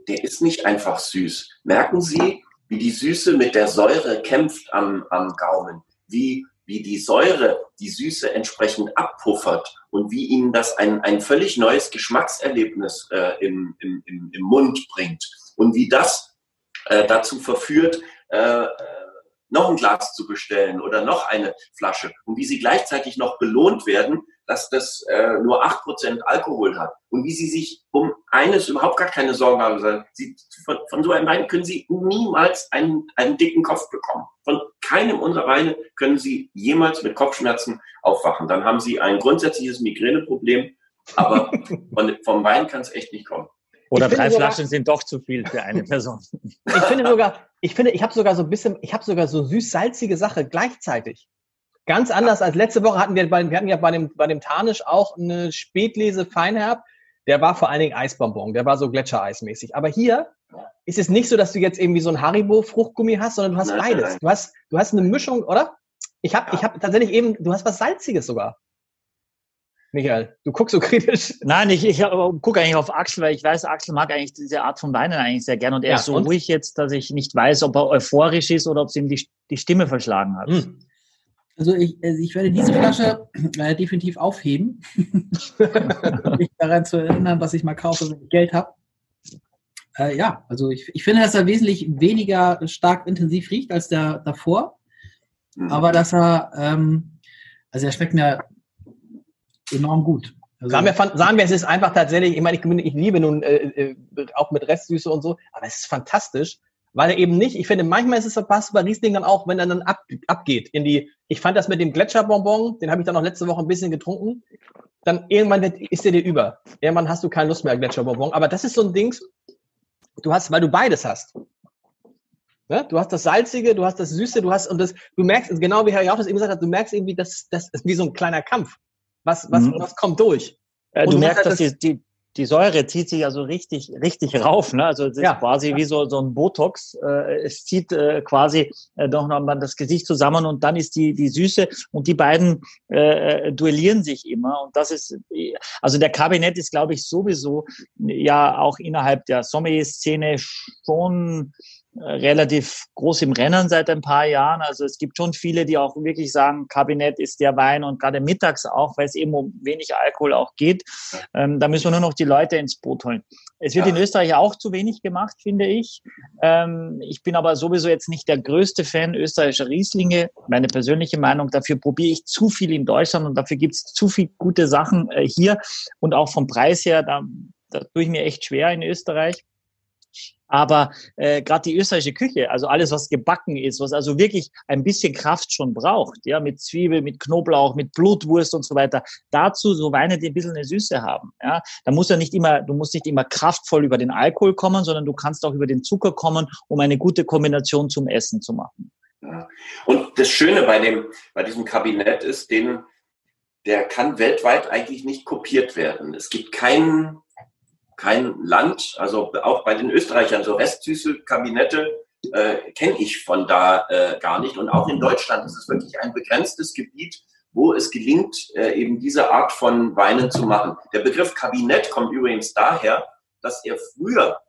der ist nicht einfach süß. Merken Sie, wie die Süße mit der Säure kämpft am, am Gaumen, wie, wie die Säure die Süße entsprechend abpuffert und wie Ihnen das ein, ein völlig neues Geschmackserlebnis äh, im, im, im, Mund bringt. Und wie das äh, dazu verführt, äh, noch ein Glas zu bestellen oder noch eine Flasche und wie sie gleichzeitig noch belohnt werden, dass das äh, nur 8% Alkohol hat und wie sie sich um eines überhaupt gar keine Sorgen haben. Sie, von, von so einem Wein können sie niemals einen, einen dicken Kopf bekommen. Von keinem unserer Weine können sie jemals mit Kopfschmerzen aufwachen. Dann haben sie ein grundsätzliches Migräneproblem, aber <laughs> von, vom Wein kann es echt nicht kommen. Oder drei sogar- Flaschen sind doch zu viel für eine Person. Ich finde sogar, ich finde, ich habe sogar so ein bisschen, ich habe sogar so süß-salzige Sache gleichzeitig. Ganz anders als letzte Woche hatten wir bei, wir hatten ja bei dem, bei dem Tarnisch auch eine Spätlese Feinherb. Der war vor allen Dingen Eisbonbon. Der war so Gletschereismäßig. Aber hier ist es nicht so, dass du jetzt irgendwie so ein Haribo-Fruchtgummi hast, sondern du hast Nein, beides. nein. Du hast, du hast eine Mischung, oder? Ich habe, ich habe tatsächlich eben, du hast was Salziges sogar. Michael, du guckst so kritisch. Nein, ich, ich gucke eigentlich auf Axel, weil ich weiß, Axel mag eigentlich diese Art von Weinen eigentlich sehr gern und er Ja, ist so und? ruhig jetzt, dass ich nicht weiß, ob er euphorisch ist oder ob es ihm die, die Stimme verschlagen hat. Hm. Also ich, also ich werde diese Flasche äh, definitiv aufheben, um <laughs> mich daran zu erinnern, was ich mal kaufe, wenn ich Geld habe. Äh, ja, also ich, ich finde, dass er wesentlich weniger stark intensiv riecht als der davor, Mhm. aber dass er, ähm, also er schmeckt mir enorm gut. Also, Sagen wir, sagen wir, es ist einfach tatsächlich, ich meine, ich, ich liebe nun äh, äh, auch mit Restsüße und so, aber es ist fantastisch, weil er eben nicht, ich finde, manchmal ist es verpasst bei Riesling dann auch, wenn er dann ab, abgeht in die, ich fand das mit dem Gletscherbonbon, den habe ich dann auch letzte Woche ein bisschen getrunken, dann irgendwann wird, ist der dir über. Irgendwann hast du keine Lust mehr Gletscherbonbon, aber das ist so ein Dings, du hast, weil du beides hast. Ne? Du hast das Salzige, du hast das Süße, du hast, und das, du merkst, genau wie Herr Jauch das eben gesagt hat, du merkst irgendwie, das, das ist wie so ein kleiner Kampf. Was, was, Mhm. was kommt durch? Äh, du merkst, dass halt die, die, die Säure zieht sich also richtig, richtig rauf. Ne? Also es ist Ja. quasi wie so, so ein Botox. Äh, es zieht äh, quasi äh, doch noch mal das Gesicht zusammen und dann ist die, die Süße und die beiden äh, äh, duellieren sich immer. Und das ist, also der Kabinett ist, glaube ich, sowieso ja auch innerhalb der Sommelier-Szene schon relativ groß im Rennen seit ein paar Jahren. Also es gibt schon viele, die auch wirklich sagen, Kabinett ist der Wein und gerade mittags auch, weil es eben um wenig Alkohol auch geht. Ähm, da müssen wir nur noch die Leute ins Boot holen. Es wird ja. in Österreich auch zu wenig gemacht, finde ich. Ähm, ich bin aber sowieso jetzt nicht der größte Fan österreichischer Rieslinge. Meine persönliche Meinung, dafür probiere ich zu viel in Deutschland und dafür gibt es zu viel gute Sachen äh, hier und auch vom Preis her, da, da tue ich mir echt schwer in Österreich. Aber äh, gerade die österreichische Küche, also alles, was gebacken ist, was also wirklich ein bisschen Kraft schon braucht, ja, mit Zwiebel, mit Knoblauch, mit Blutwurst und so weiter, dazu so Weine, die ein bisschen eine Süße haben. Ja, da muss ja nicht immer, du musst nicht immer kraftvoll über den Alkohol kommen, sondern du kannst auch über den Zucker kommen, um eine gute Kombination zum Essen zu machen. Und das Schöne bei dem, bei diesem Kabinett ist, den, der kann weltweit eigentlich nicht kopiert werden. Es gibt keinen kein Land, also auch bei den Österreichern, so restsüße Kabinette äh, kenne ich von da äh, gar nicht. Und auch in Deutschland ist es wirklich ein begrenztes Gebiet, wo es gelingt, äh, eben diese Art von Weinen zu machen. Der Begriff Kabinett kommt übrigens daher, dass er früher,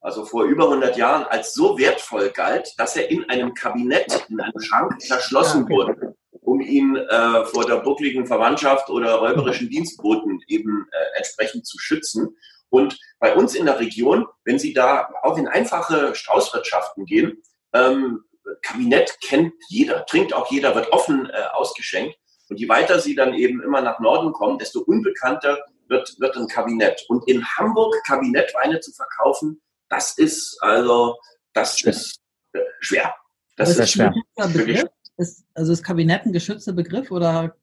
also vor über 100 Jahren, als so wertvoll galt, dass er in einem Kabinett, in einem Schrank verschlossen wurde, um ihn äh, vor der buckligen Verwandtschaft oder räuberischen Dienstboten eben äh, entsprechend zu schützen. Und bei uns in der Region, wenn Sie da auch in einfache Straußwirtschaften gehen, ähm, Kabinett kennt jeder, trinkt auch jeder, wird offen äh, ausgeschenkt. Und je weiter Sie dann eben immer nach Norden kommen, desto unbekannter wird, wird ein Kabinett. Und in Hamburg Kabinettweine zu verkaufen, das ist also, das schwer. ist äh, schwer. Das, das ist schwer. Begriff? Ist, also ist Kabinett ein geschützter Begriff oder?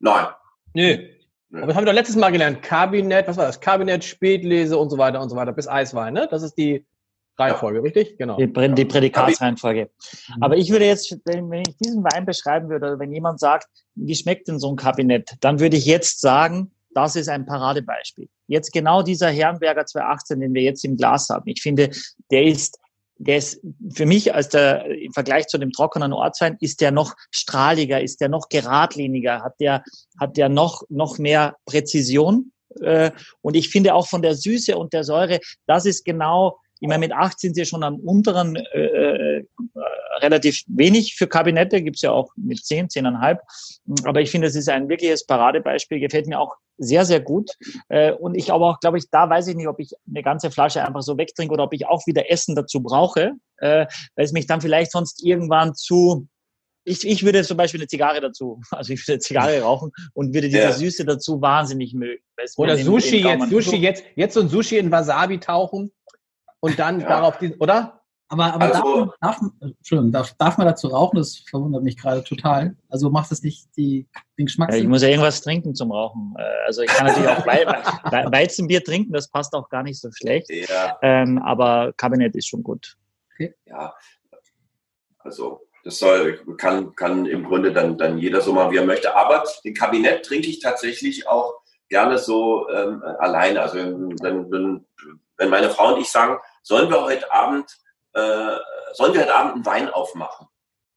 Nein. Nö. Aber das haben wir doch letztes Mal gelernt. Kabinett, was war das? Kabinett, Spätlese und so weiter und so weiter, bis Eiswein, ne? Das ist die Reihenfolge, ja. richtig? Genau. Die, die Prädikatsreihenfolge. Mhm. Aber ich würde jetzt, wenn, wenn ich diesen Wein beschreiben würde, oder wenn jemand sagt, wie schmeckt denn so ein Kabinett, dann würde ich jetzt sagen, das ist ein Paradebeispiel. Jetzt genau dieser Herrenberger 218, den wir jetzt im Glas haben. Ich finde, der ist der ist für mich als der im Vergleich zu dem trockenen Ortswein ist der noch strahliger, ist der noch geradliniger, hat der hat der noch noch mehr Präzision äh, und ich finde auch von der Süße und der Säure, das ist genau ich meine, mit acht sind sie schon am unteren äh, äh, relativ wenig für Kabinette, gibt's ja auch mit zehn, zehneinhalb. Aber ich finde, es ist ein wirkliches Paradebeispiel, gefällt mir auch sehr, sehr gut. Äh, und ich aber auch, glaube ich, da weiß ich nicht, ob ich eine ganze Flasche einfach so wegtrinke oder ob ich auch wieder Essen dazu brauche, äh, weil es mich dann vielleicht sonst irgendwann zu ich, ich würde zum Beispiel eine Zigarre dazu, <laughs> also ich würde eine Zigarre rauchen und würde diese ja. Süße dazu wahnsinnig mögen. Oder Sushi jetzt, Sushi jetzt, jetzt so ein Sushi in Wasabi tauchen und dann ja. darauf, die, oder? Aber, aber also, darf, darf, darf, darf, man dazu rauchen? Das verwundert mich gerade total. Also macht es nicht die, den Geschmack? Ja, ich muss ja irgendwas trinken zum Rauchen. Äh, also ich kann natürlich auch <laughs> Weizenbier trinken, das passt auch gar nicht so schlecht. Ja. Ähm, aber Kabinett ist schon gut. Okay. Ja, also das soll, kann, kann im Grunde dann, dann jeder so machen, wie er möchte. Aber den Kabinett trinke ich tatsächlich auch gerne so ähm, alleine. Also wenn, wenn, wenn meine Frau und ich sagen, sollen wir heute Abend, äh, sollen wir heute Abend einen Wein aufmachen?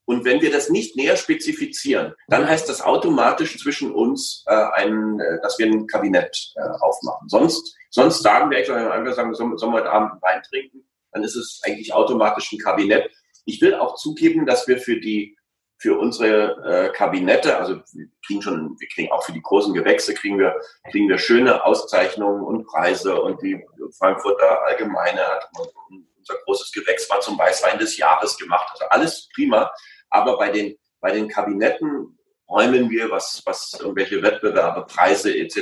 Und wenn wir das nicht näher spezifizieren, dann heißt das automatisch zwischen uns, äh, ein, äh, dass wir ein Kabinett äh, aufmachen. Sonst, sonst sagen wir, wenn wir sagen, sollen, sollen wir heute Abend einen Wein trinken, dann ist es eigentlich automatisch ein Kabinett. Ich will auch zugeben, dass wir für die für unsere äh, Kabinette, also wir kriegen schon, wir kriegen auch für die großen Gewächse, kriegen wir, kriegen wir schöne Auszeichnungen und Preise und die Frankfurter Allgemeine hat unser großes Gewächs war zum Weißwein des Jahres gemacht. Also alles prima. Aber bei den, bei den Kabinetten räumen wir, was, was irgendwelche Wettbewerbe, Preise etc.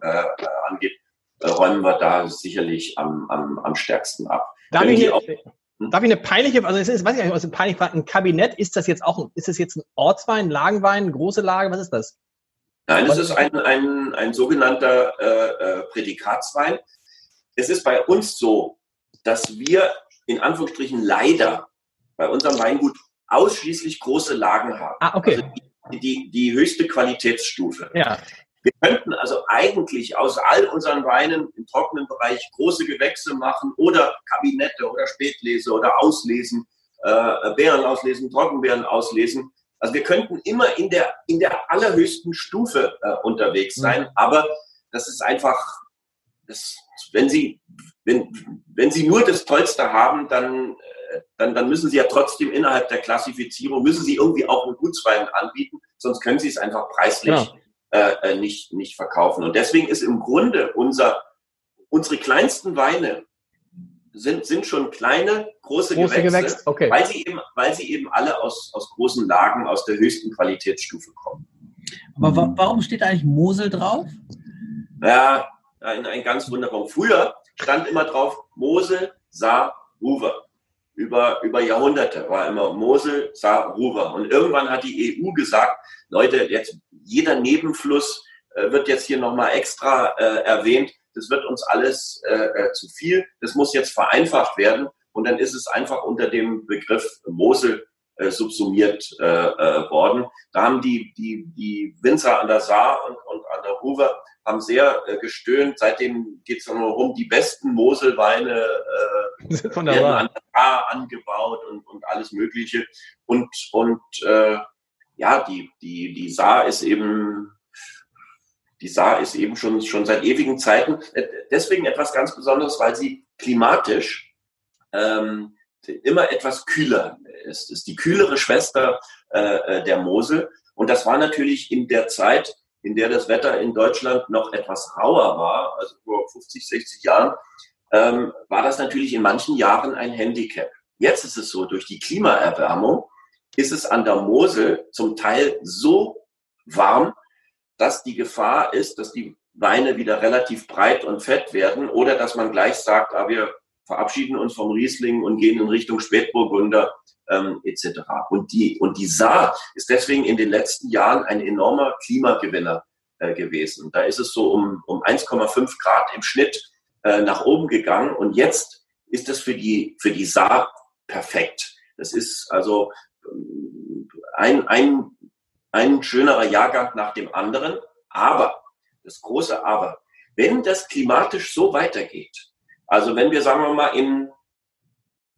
Äh, angeht, äh, räumen wir da sicherlich am, am, am stärksten ab. Darf ich, auch, hm? Darf ich eine peinliche, also es ist, weiß ich nicht, was eine peinliche Frage, ein Kabinett, ist das jetzt auch, ist das jetzt ein Ortswein, Lagenwein, große Lage, was ist das? Nein, es ist ein, ein, ein sogenannter äh, äh, Prädikatswein. Es ist bei uns so, dass wir in Anführungsstrichen leider bei unserem Weingut ausschließlich große Lagen haben. Ah, okay. Also die, die, die höchste Qualitätsstufe. Ja. Wir könnten also eigentlich aus all unseren Weinen im trockenen Bereich große Gewächse machen oder Kabinette oder Spätlese oder auslesen, äh, Beeren auslesen, Trockenbeeren auslesen. Also wir könnten immer in der, in der allerhöchsten Stufe äh, unterwegs mhm. sein, mhm. aber das ist einfach, das, wenn Sie, wenn, wenn Sie nur das Tollste haben, dann, äh, dann, dann müssen Sie ja trotzdem innerhalb der Klassifizierung, müssen Sie irgendwie auch einen Gutswein anbieten, sonst können Sie es einfach preislich ja. Äh, äh nicht, nicht verkaufen. Und deswegen ist im Grunde unser, unsere kleinsten Weine sind, sind schon kleine, große, große Gewächse, Gewächs? okay. weil, sie eben, weil sie eben alle aus, aus großen Lagen, aus der höchsten Qualitätsstufe kommen. Aber wa warum steht da eigentlich Mosel drauf? Ja, ein, ein ganz wunderbar. Früher stand immer drauf Mosel, Saar, Ruwer. Über, über Jahrhunderte war immer Mosel, Saar, Ruwer. Und irgendwann hat die EU gesagt, Leute, jetzt jeder Nebenfluss äh, wird jetzt hier nochmal extra äh, erwähnt. Das wird uns alles äh, äh, zu viel, das muss jetzt vereinfacht werden. Und dann ist es einfach unter dem Begriff Mosel äh, subsumiert äh, äh, worden. Da haben die, die, die Winzer an der Saar und, und an der Ruwer haben sehr äh, gestöhnt. Seitdem geht es nur rum, die besten Moselweine äh, <laughs> Von der werden an der Saar angebaut und, und alles Mögliche. Und, und äh, ja, die, die, die Saar ist eben die Saar ist eben schon, schon seit ewigen Zeiten äh, deswegen etwas ganz Besonderes, weil sie klimatisch ähm, immer etwas kühler ist. Ist die kühlere Schwester äh, äh, der Mosel. Und das war natürlich in der Zeit, in der das Wetter in Deutschland noch etwas rauer war, also vor 50, 60 Jahren, ähm, war das natürlich in manchen Jahren ein Handicap. Jetzt ist es so, durch die Klimaerwärmung ist es an der Mosel zum Teil so warm, dass die Gefahr ist, dass die Weine wieder relativ breit und fett werden oder dass man gleich sagt, ah, wir verabschieden uns vom Riesling und gehen in Richtung Spätburgunder ähm, etc. Und die, und die Saar ist deswegen in den letzten Jahren ein enormer Klimagewinner äh, gewesen. Da ist es so um, um 1,5 Grad im Schnitt äh, nach oben gegangen und jetzt ist das für die, für die Saar perfekt. Das ist also ähm, ein, ein ein schönerer Jahrgang nach dem anderen. Aber, das große Aber, wenn das klimatisch so weitergeht, also wenn wir, sagen wir mal, in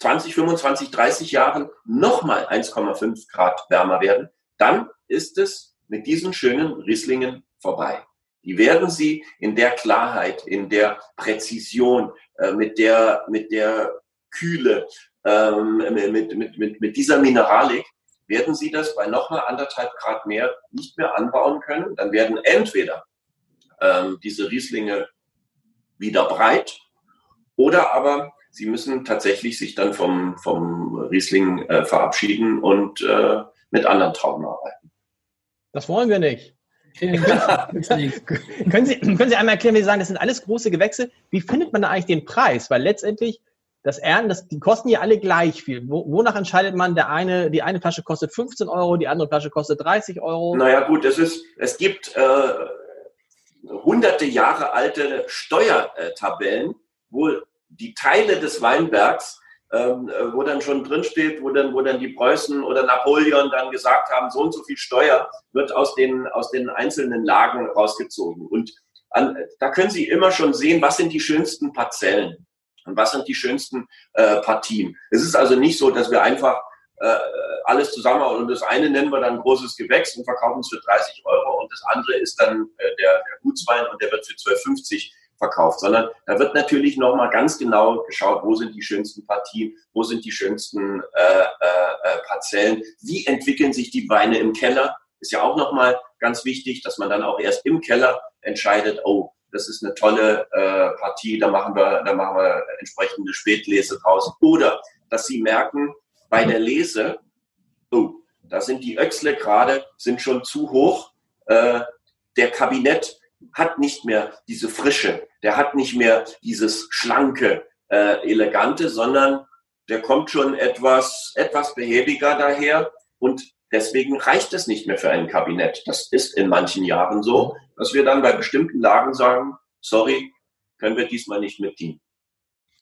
20, 25, 30 Jahren nochmal 1,5 Grad wärmer werden, dann ist es mit diesen schönen Rieslingen vorbei. Die werden Sie in der Klarheit, in der Präzision, äh, mit der, mit der Kühle, ähm, mit, mit, mit, mit dieser Mineralik werden Sie das bei nochmal anderthalb Grad mehr nicht mehr anbauen können. Dann werden entweder ähm, diese Rieslinge wieder breit oder aber Sie müssen tatsächlich sich dann vom, vom Riesling äh, verabschieden und äh, mit anderen Trauben arbeiten. Das wollen wir nicht. können, Sie, können Sie einmal erklären, wie Sie sagen, das sind alles große Gewächse. Wie findet man da eigentlich den Preis? Weil letztendlich das Ernten, das, die kosten ja alle gleich viel. Wo, wonach entscheidet man, der eine, die eine Flasche kostet 15 Euro, die andere Flasche kostet 30 Euro? Naja gut, es ist, es gibt äh, hunderte Jahre alte Steuertabellen, wo die Teile des Weinbergs, ähm, wo dann schon drin steht, wo dann, wo dann die Preußen oder Napoleon dann gesagt haben, so und so viel Steuer wird aus den, aus den einzelnen Lagen rausgezogen. Und an, da können Sie immer schon sehen, was sind die schönsten Parzellen. Und was sind die schönsten äh, Partien? Es ist also nicht so, dass wir einfach äh, alles zusammen und das eine nennen wir dann großes Gewächs und verkaufen es für 30 Euro und das andere ist dann äh, der, der Gutswein und der wird für 12,50 verkauft, sondern da wird natürlich nochmal ganz genau geschaut, wo sind die schönsten Partien, wo sind die schönsten äh, äh, äh, Parzellen, wie entwickeln sich die Weine im Keller, ist ja auch nochmal ganz wichtig, dass man dann auch erst im Keller entscheidet, oh, das ist eine tolle äh, Partie, da machen wir, da machen wir entsprechende Spätlese draus. Oder dass sie merken, bei der Lese, oh, da sind die Öchsle gerade, sind schon zu hoch. Äh, der Kabinett hat nicht mehr diese Frische, der hat nicht mehr dieses schlanke, äh, elegante, sondern der kommt schon etwas, etwas behäbiger daher und deswegen reicht es nicht mehr für ein Kabinett. Das ist in manchen Jahren so dass wir dann bei bestimmten Lagen sagen, sorry, können wir diesmal nicht mitdienen.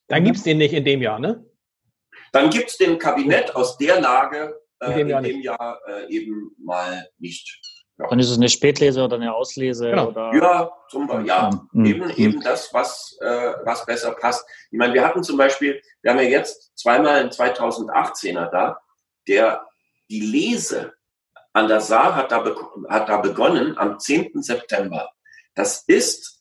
Dann gibt es den nicht in dem Jahr, ne? Dann gibt es den Kabinett aus der Lage äh, in dem Jahr, in dem Jahr äh, eben mal nicht. Ja. Dann ist es eine Spätlese oder eine Auslese? Genau. Oder? Ja, zum Beispiel, ja. Mhm. Eben, mhm. eben das, was, äh, was besser passt. Ich meine, wir hatten zum Beispiel, wir haben ja jetzt zweimal einen 2018er da, der die Lese an der Saar hat da, hat da begonnen am 10. September. Das ist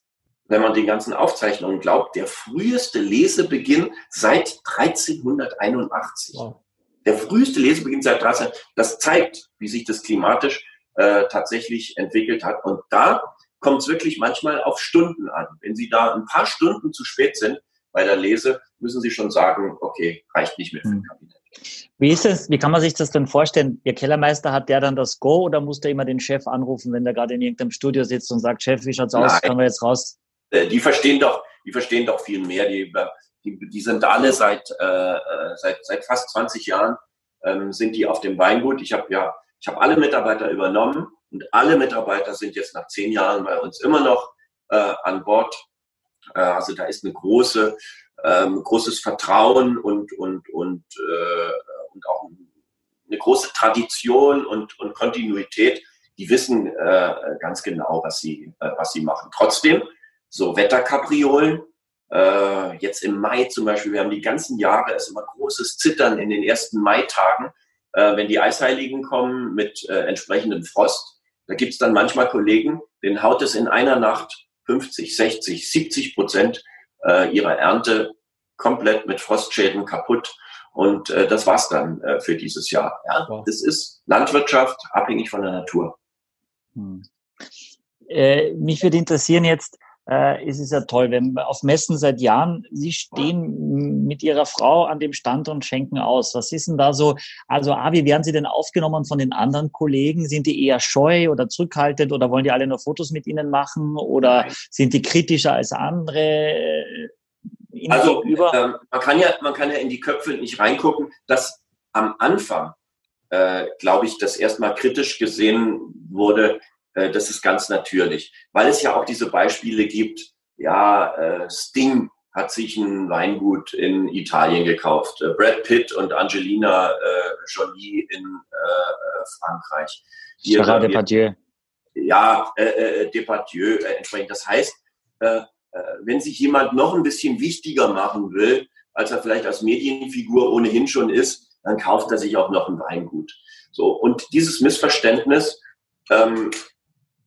wenn man den ganzen Aufzeichnungen glaubt, der früheste Lesebeginn seit 1381. Wow. Der früheste Lesebeginn seit 13. Das zeigt, wie sich das klimatisch äh, tatsächlich entwickelt hat. Und da kommt es wirklich manchmal auf Stunden an. Wenn Sie da ein paar Stunden zu spät sind bei der Lese, müssen Sie schon sagen, okay, reicht nicht mehr für ein Kabinett. Wie ist es, wie kann man sich das denn vorstellen? Ihr Kellermeister hat der dann das Go oder muss der immer den Chef anrufen, wenn der gerade in irgendeinem Studio sitzt und sagt, Chef, wie schaut's aus? Nein. Können wir jetzt raus? Äh, die verstehen doch, die verstehen doch viel mehr. Die, die, die sind alle seit, äh, äh seit, seit fast 20 Jahren ähm, sind die auf dem Weingut. Ich habe ja, ich habe alle Mitarbeiter übernommen und alle Mitarbeiter sind jetzt nach zehn Jahren bei uns immer noch äh, an Bord. Äh, also da ist eine große, ähm, großes Vertrauen und und und äh, und auch eine große Tradition und und Kontinuität. Die wissen äh, ganz genau, was sie äh, was sie machen. Trotzdem so Wetterkapriolen. Äh, jetzt im Mai zum Beispiel, wir haben die ganzen Jahre, ist immer großes Zittern in den ersten Maitagen, äh, wenn die Eisheiligen kommen mit äh, entsprechendem Frost. Da gibt's dann manchmal Kollegen, denen haut es in einer Nacht 50, 60, 70 Prozent äh, ihrer Ernte komplett mit Frostschäden kaputt. Und äh, das war's dann äh, für dieses Jahr. Ja, das ist Landwirtschaft, abhängig von der Natur. Hm. Äh, mich würde interessieren jetzt, äh, ist es ja toll, wenn auf Messen seit Jahren, Sie stehen mit Ihrer Frau an dem Stand und schenken aus. Was ist denn da so? Also, A, wie werden Sie denn aufgenommen von den anderen Kollegen? Sind die eher scheu oder zurückhaltend oder wollen die alle nur Fotos mit Ihnen machen oder sind die kritischer als andere? Ihnen also, äh, man kann ja, man kann ja in die Köpfe nicht reingucken, dass am Anfang, äh, glaube ich, das erstmal kritisch gesehen wurde, äh, das ist ganz natürlich, weil es ja auch diese Beispiele gibt. Ja, äh, Sting hat sich ein Weingut in Italien gekauft, äh, Brad Pitt und Angelina Jolie in Frankreich. Gerard Depardieu. Ja, Depardieu entsprechend. Das heißt, wenn sich jemand noch ein bisschen wichtiger machen will, als er vielleicht als Medienfigur ohnehin schon ist, dann kauft er sich auch noch ein Weingut. So und dieses Missverständnis ähm,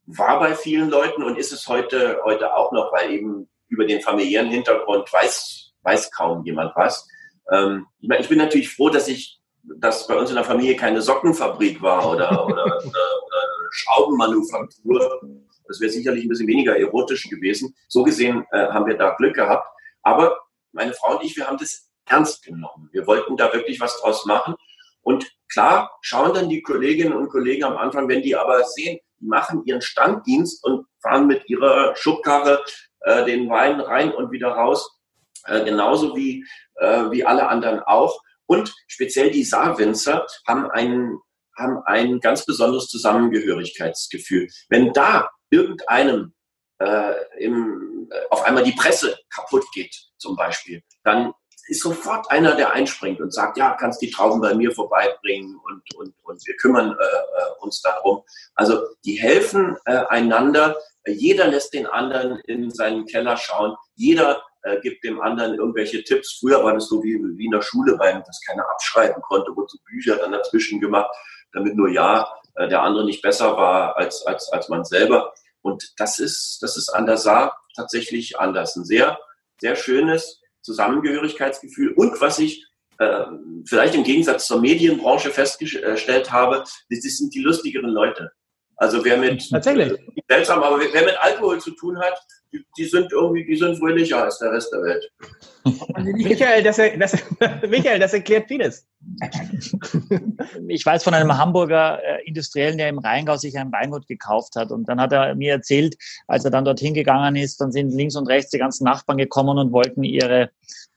war bei vielen Leuten und ist es heute, heute auch noch, weil eben über den familiären Hintergrund weiß, weiß kaum jemand was. Ähm, ich, meine, ich bin natürlich froh, dass ich, dass bei uns in der Familie keine Sockenfabrik war oder, <laughs> oder, oder, oder Schraubenmanufaktur. Das wäre sicherlich ein bisschen weniger erotisch gewesen. So gesehen äh, haben wir da Glück gehabt. Aber meine Frau und ich, wir haben das ernst genommen. Wir wollten da wirklich was draus machen. Und klar schauen dann die Kolleginnen und Kollegen am Anfang, wenn die aber sehen, die machen ihren Standdienst und fahren mit ihrer Schubkarre äh, den Wein rein und wieder raus, äh, genauso wie, äh, wie alle anderen auch. Und speziell die Saarwinzer haben ein, haben ein ganz besonderes Zusammengehörigkeitsgefühl. Wenn da irgendeinem äh, im, äh, auf einmal die Presse kaputt geht, zum Beispiel, dann ist sofort einer, der einspringt und sagt, ja, kannst die Trauben bei mir vorbeibringen und, und, und wir kümmern äh, äh, uns darum. Also die helfen äh, einander. Jeder lässt den anderen in seinen Keller schauen. Jeder äh, gibt dem anderen irgendwelche Tipps. Früher war das so wie, wie in der Schule, weil das keiner abschreiben konnte, wurde so Bücher dann dazwischen gemacht, damit nur ja äh, der andere nicht besser war als, als, als man selber. Und das ist, das ist an der Saar tatsächlich anders. Ein sehr, sehr schönes, Zusammengehörigkeitsgefühl und was ich äh, vielleicht im Gegensatz zur Medienbranche festgestellt habe, das sind die lustigeren Leute. Also wer mit Tatsächlich. seltsam, aber wer mit Alkohol zu tun hat, die, die, sind irgendwie, die sind fröhlicher als der Rest der Welt. Michael, das, das, <laughs> Michael, das erklärt vieles. Ich weiß von einem Hamburger äh, Industriellen, der im Rheingau sich ein Weingut gekauft hat. Und dann hat er mir erzählt, als er dann dorthin gegangen ist, dann sind links und rechts die ganzen Nachbarn gekommen und wollten ihre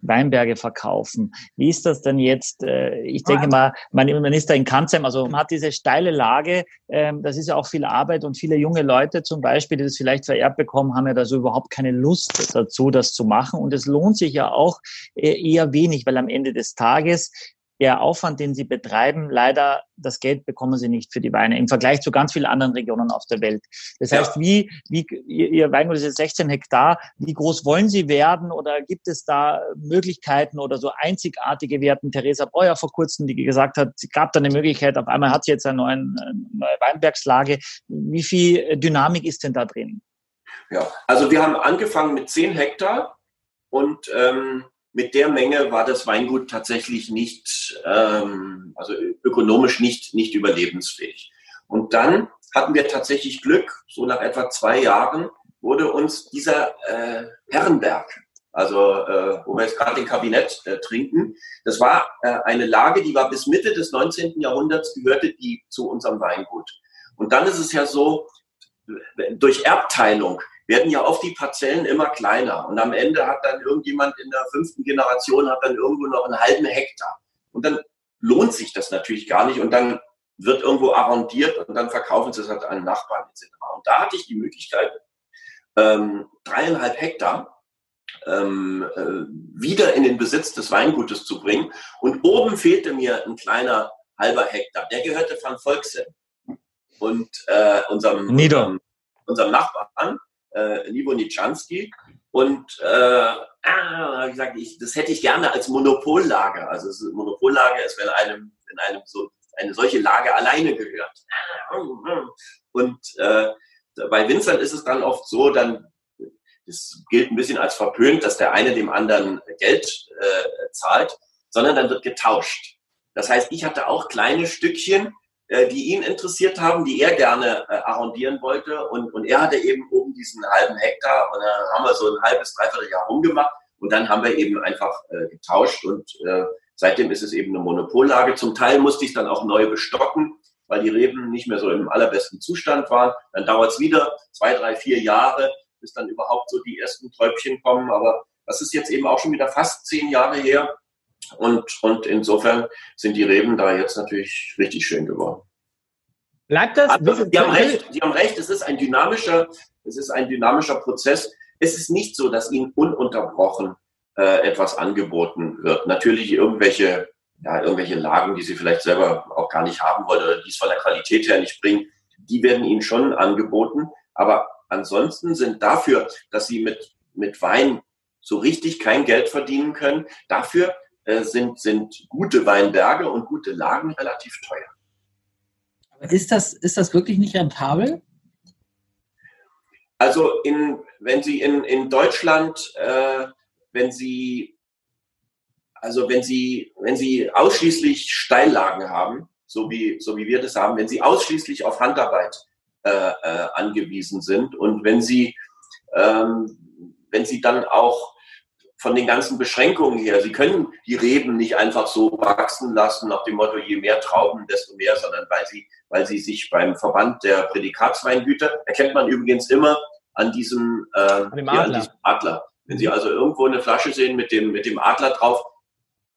Weinberge verkaufen. Wie ist das denn jetzt? Äh, ich denke mal, man, man ist da in Kanzheim, also man hat diese steile Lage, ähm, das ist ja auch viel Arbeit und viele junge Leute zum Beispiel, die das vielleicht vererbt bekommen, haben ja da so überhaupt keine Lust dazu, das zu machen. Und es lohnt sich ja auch äh, eher wenig, weil am Ende des Tages der Aufwand, den sie betreiben, leider das Geld bekommen sie nicht für die Weine im Vergleich zu ganz vielen anderen Regionen auf der Welt. Das ja. heißt, wie, wie Ihr Weingut ist jetzt 16 Hektar, wie groß wollen Sie werden oder gibt es da Möglichkeiten oder so einzigartige Werten? Theresa Breuer vor kurzem, die gesagt hat, es gab da eine Möglichkeit, auf einmal hat sie jetzt eine neue, eine neue Weinbergslage. Wie viel Dynamik ist denn da drin? Ja, also wir haben angefangen mit 10 Hektar und ähm, mit der Menge war das Weingut tatsächlich nicht, ähm, also ökonomisch nicht, nicht überlebensfähig. Und dann hatten wir tatsächlich Glück, so nach etwa zwei Jahren wurde uns dieser äh, Herrenberg, also äh, wo wir jetzt gerade den Kabinett äh, trinken, das war äh, eine Lage, die war bis Mitte des 19. Jahrhunderts, gehörte die zu unserem Weingut. Und dann ist es ja so, durch Erbteilung werden ja oft die Parzellen immer kleiner. Und am Ende hat dann irgendjemand in der fünften Generation hat dann irgendwo noch einen halben Hektar. Und dann lohnt sich das natürlich gar nicht. Und dann wird irgendwo arrondiert und dann verkaufen sie es halt an Nachbarn etc. Und da hatte ich die Möglichkeit, ähm, dreieinhalb Hektar ähm, äh, wieder in den Besitz des Weingutes zu bringen. Und oben fehlte mir ein kleiner halber Hektar. Der gehörte von Volksen und äh, unserem, unserem, unserem Nachbarn äh, Livo Nitschanski. Und äh, ah, gesagt, ich, das hätte ich gerne als Monopollage. Also es, Monopollage ist, wenn einem, wenn einem so eine solche Lage alleine gehört. Und äh, bei Winzern ist es dann oft so, dann es gilt ein bisschen als verpönt, dass der eine dem anderen Geld äh, zahlt, sondern dann wird getauscht. Das heißt, ich hatte auch kleine Stückchen, die ihn interessiert haben, die er gerne äh, arrondieren wollte. Und, und er hatte eben oben diesen halben Hektar und dann haben wir so ein halbes, dreiviertel Jahr rumgemacht und dann haben wir eben einfach äh, getauscht und äh, seitdem ist es eben eine Monopollage. Zum Teil musste ich dann auch neu bestocken, weil die Reben nicht mehr so im allerbesten Zustand waren. Dann dauert es wieder zwei, drei, vier Jahre, bis dann überhaupt so die ersten Träubchen kommen. Aber das ist jetzt eben auch schon wieder fast zehn Jahre her. Und, und insofern sind die Reben da jetzt natürlich richtig schön geworden. Bleibt das? Aber, die haben recht, die haben recht, es ist ein dynamischer, es ist ein dynamischer Prozess. Es ist nicht so, dass ihnen ununterbrochen äh, etwas angeboten wird. Natürlich irgendwelche, ja, irgendwelche Lagen, die sie vielleicht selber auch gar nicht haben wollen oder die es von der Qualität her nicht bringen, die werden ihnen schon angeboten. Aber ansonsten sind dafür, dass sie mit, mit Wein so richtig kein Geld verdienen können, dafür äh, sind, sind gute Weinberge und gute Lagen relativ teuer. Aber ist das, ist das wirklich nicht rentabel? Also in, wenn Sie in, in Deutschland, äh, wenn Sie, also wenn Sie, wenn Sie ausschließlich Steillagen haben, so wie, so wie wir das haben, wenn Sie ausschließlich auf Handarbeit äh, äh, angewiesen sind und wenn Sie, ähm, wenn Sie dann auch von den ganzen Beschränkungen her. Sie können die Reben nicht einfach so wachsen lassen nach dem Motto, je mehr Trauben, desto mehr, sondern weil sie, weil sie sich beim Verband der Prädikatsweingüter, erkennt man übrigens immer an diesem, äh, an Adler. An diesem Adler. Wenn Sie also irgendwo eine Flasche sehen mit dem, mit dem Adler drauf,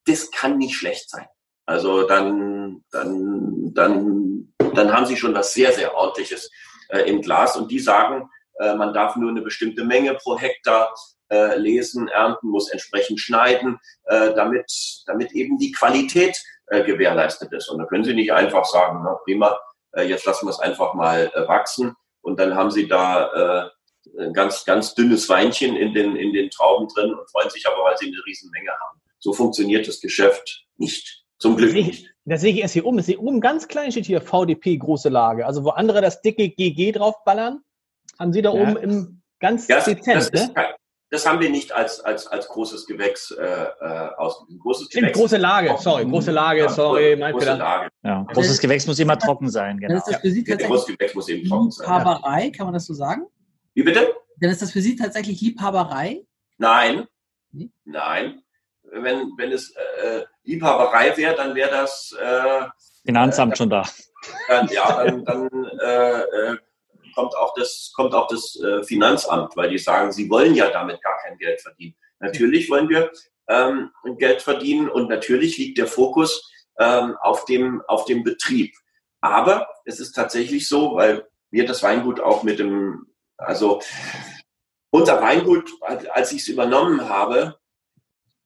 das kann nicht schlecht sein. Also dann, dann, dann, dann haben Sie schon was sehr, sehr ordentliches äh, im Glas und die sagen, äh, man darf nur eine bestimmte Menge pro Hektar äh, lesen, ernten, muss entsprechend schneiden, äh, damit, damit eben die Qualität äh, gewährleistet ist. Und da können Sie nicht einfach sagen, na prima, äh, jetzt lassen wir es einfach mal äh, wachsen und dann haben Sie da äh, ein ganz, ganz dünnes Weinchen in den, in den Trauben drin und freuen sich aber, weil Sie eine Riesenmenge haben. So funktioniert das Geschäft nicht. Zum Glück nicht. Das sehe ich erst hier oben. Das hier oben ganz klein steht hier VDP große Lage. Also wo andere das dicke GG draufballern, haben Sie da ja. oben im ganz ja, dezent. Das, das, ne? Das haben wir nicht als, als, als großes Gewächs äh, äh ausgegeben. Großes Gewächs. Große Lage, sorry, große Lage, ja, sorry, mein große Lage. Ja, großes Gewächs muss immer trocken sein, genau. Dann ist das für Sie tatsächlich großes Gewächs muss eben trocken sein. Liebhaberei, kann man das so sagen? Wie bitte? Dann ist das für Sie tatsächlich Liebhaberei? Nein, hm? nein. Wenn, wenn es äh, Liebhaberei wäre, dann wäre das... Äh, Finanzamt äh, schon da. Dann, ja, dann, dann äh, äh kommt auch das, kommt auch das äh, Finanzamt, weil die sagen, sie wollen ja damit gar kein Geld verdienen. Natürlich wollen wir ähm, Geld verdienen und natürlich liegt der Fokus ähm, auf, dem, auf dem Betrieb. Aber es ist tatsächlich so, weil wir das Weingut auch mit dem, also unser Weingut, als ich es übernommen habe,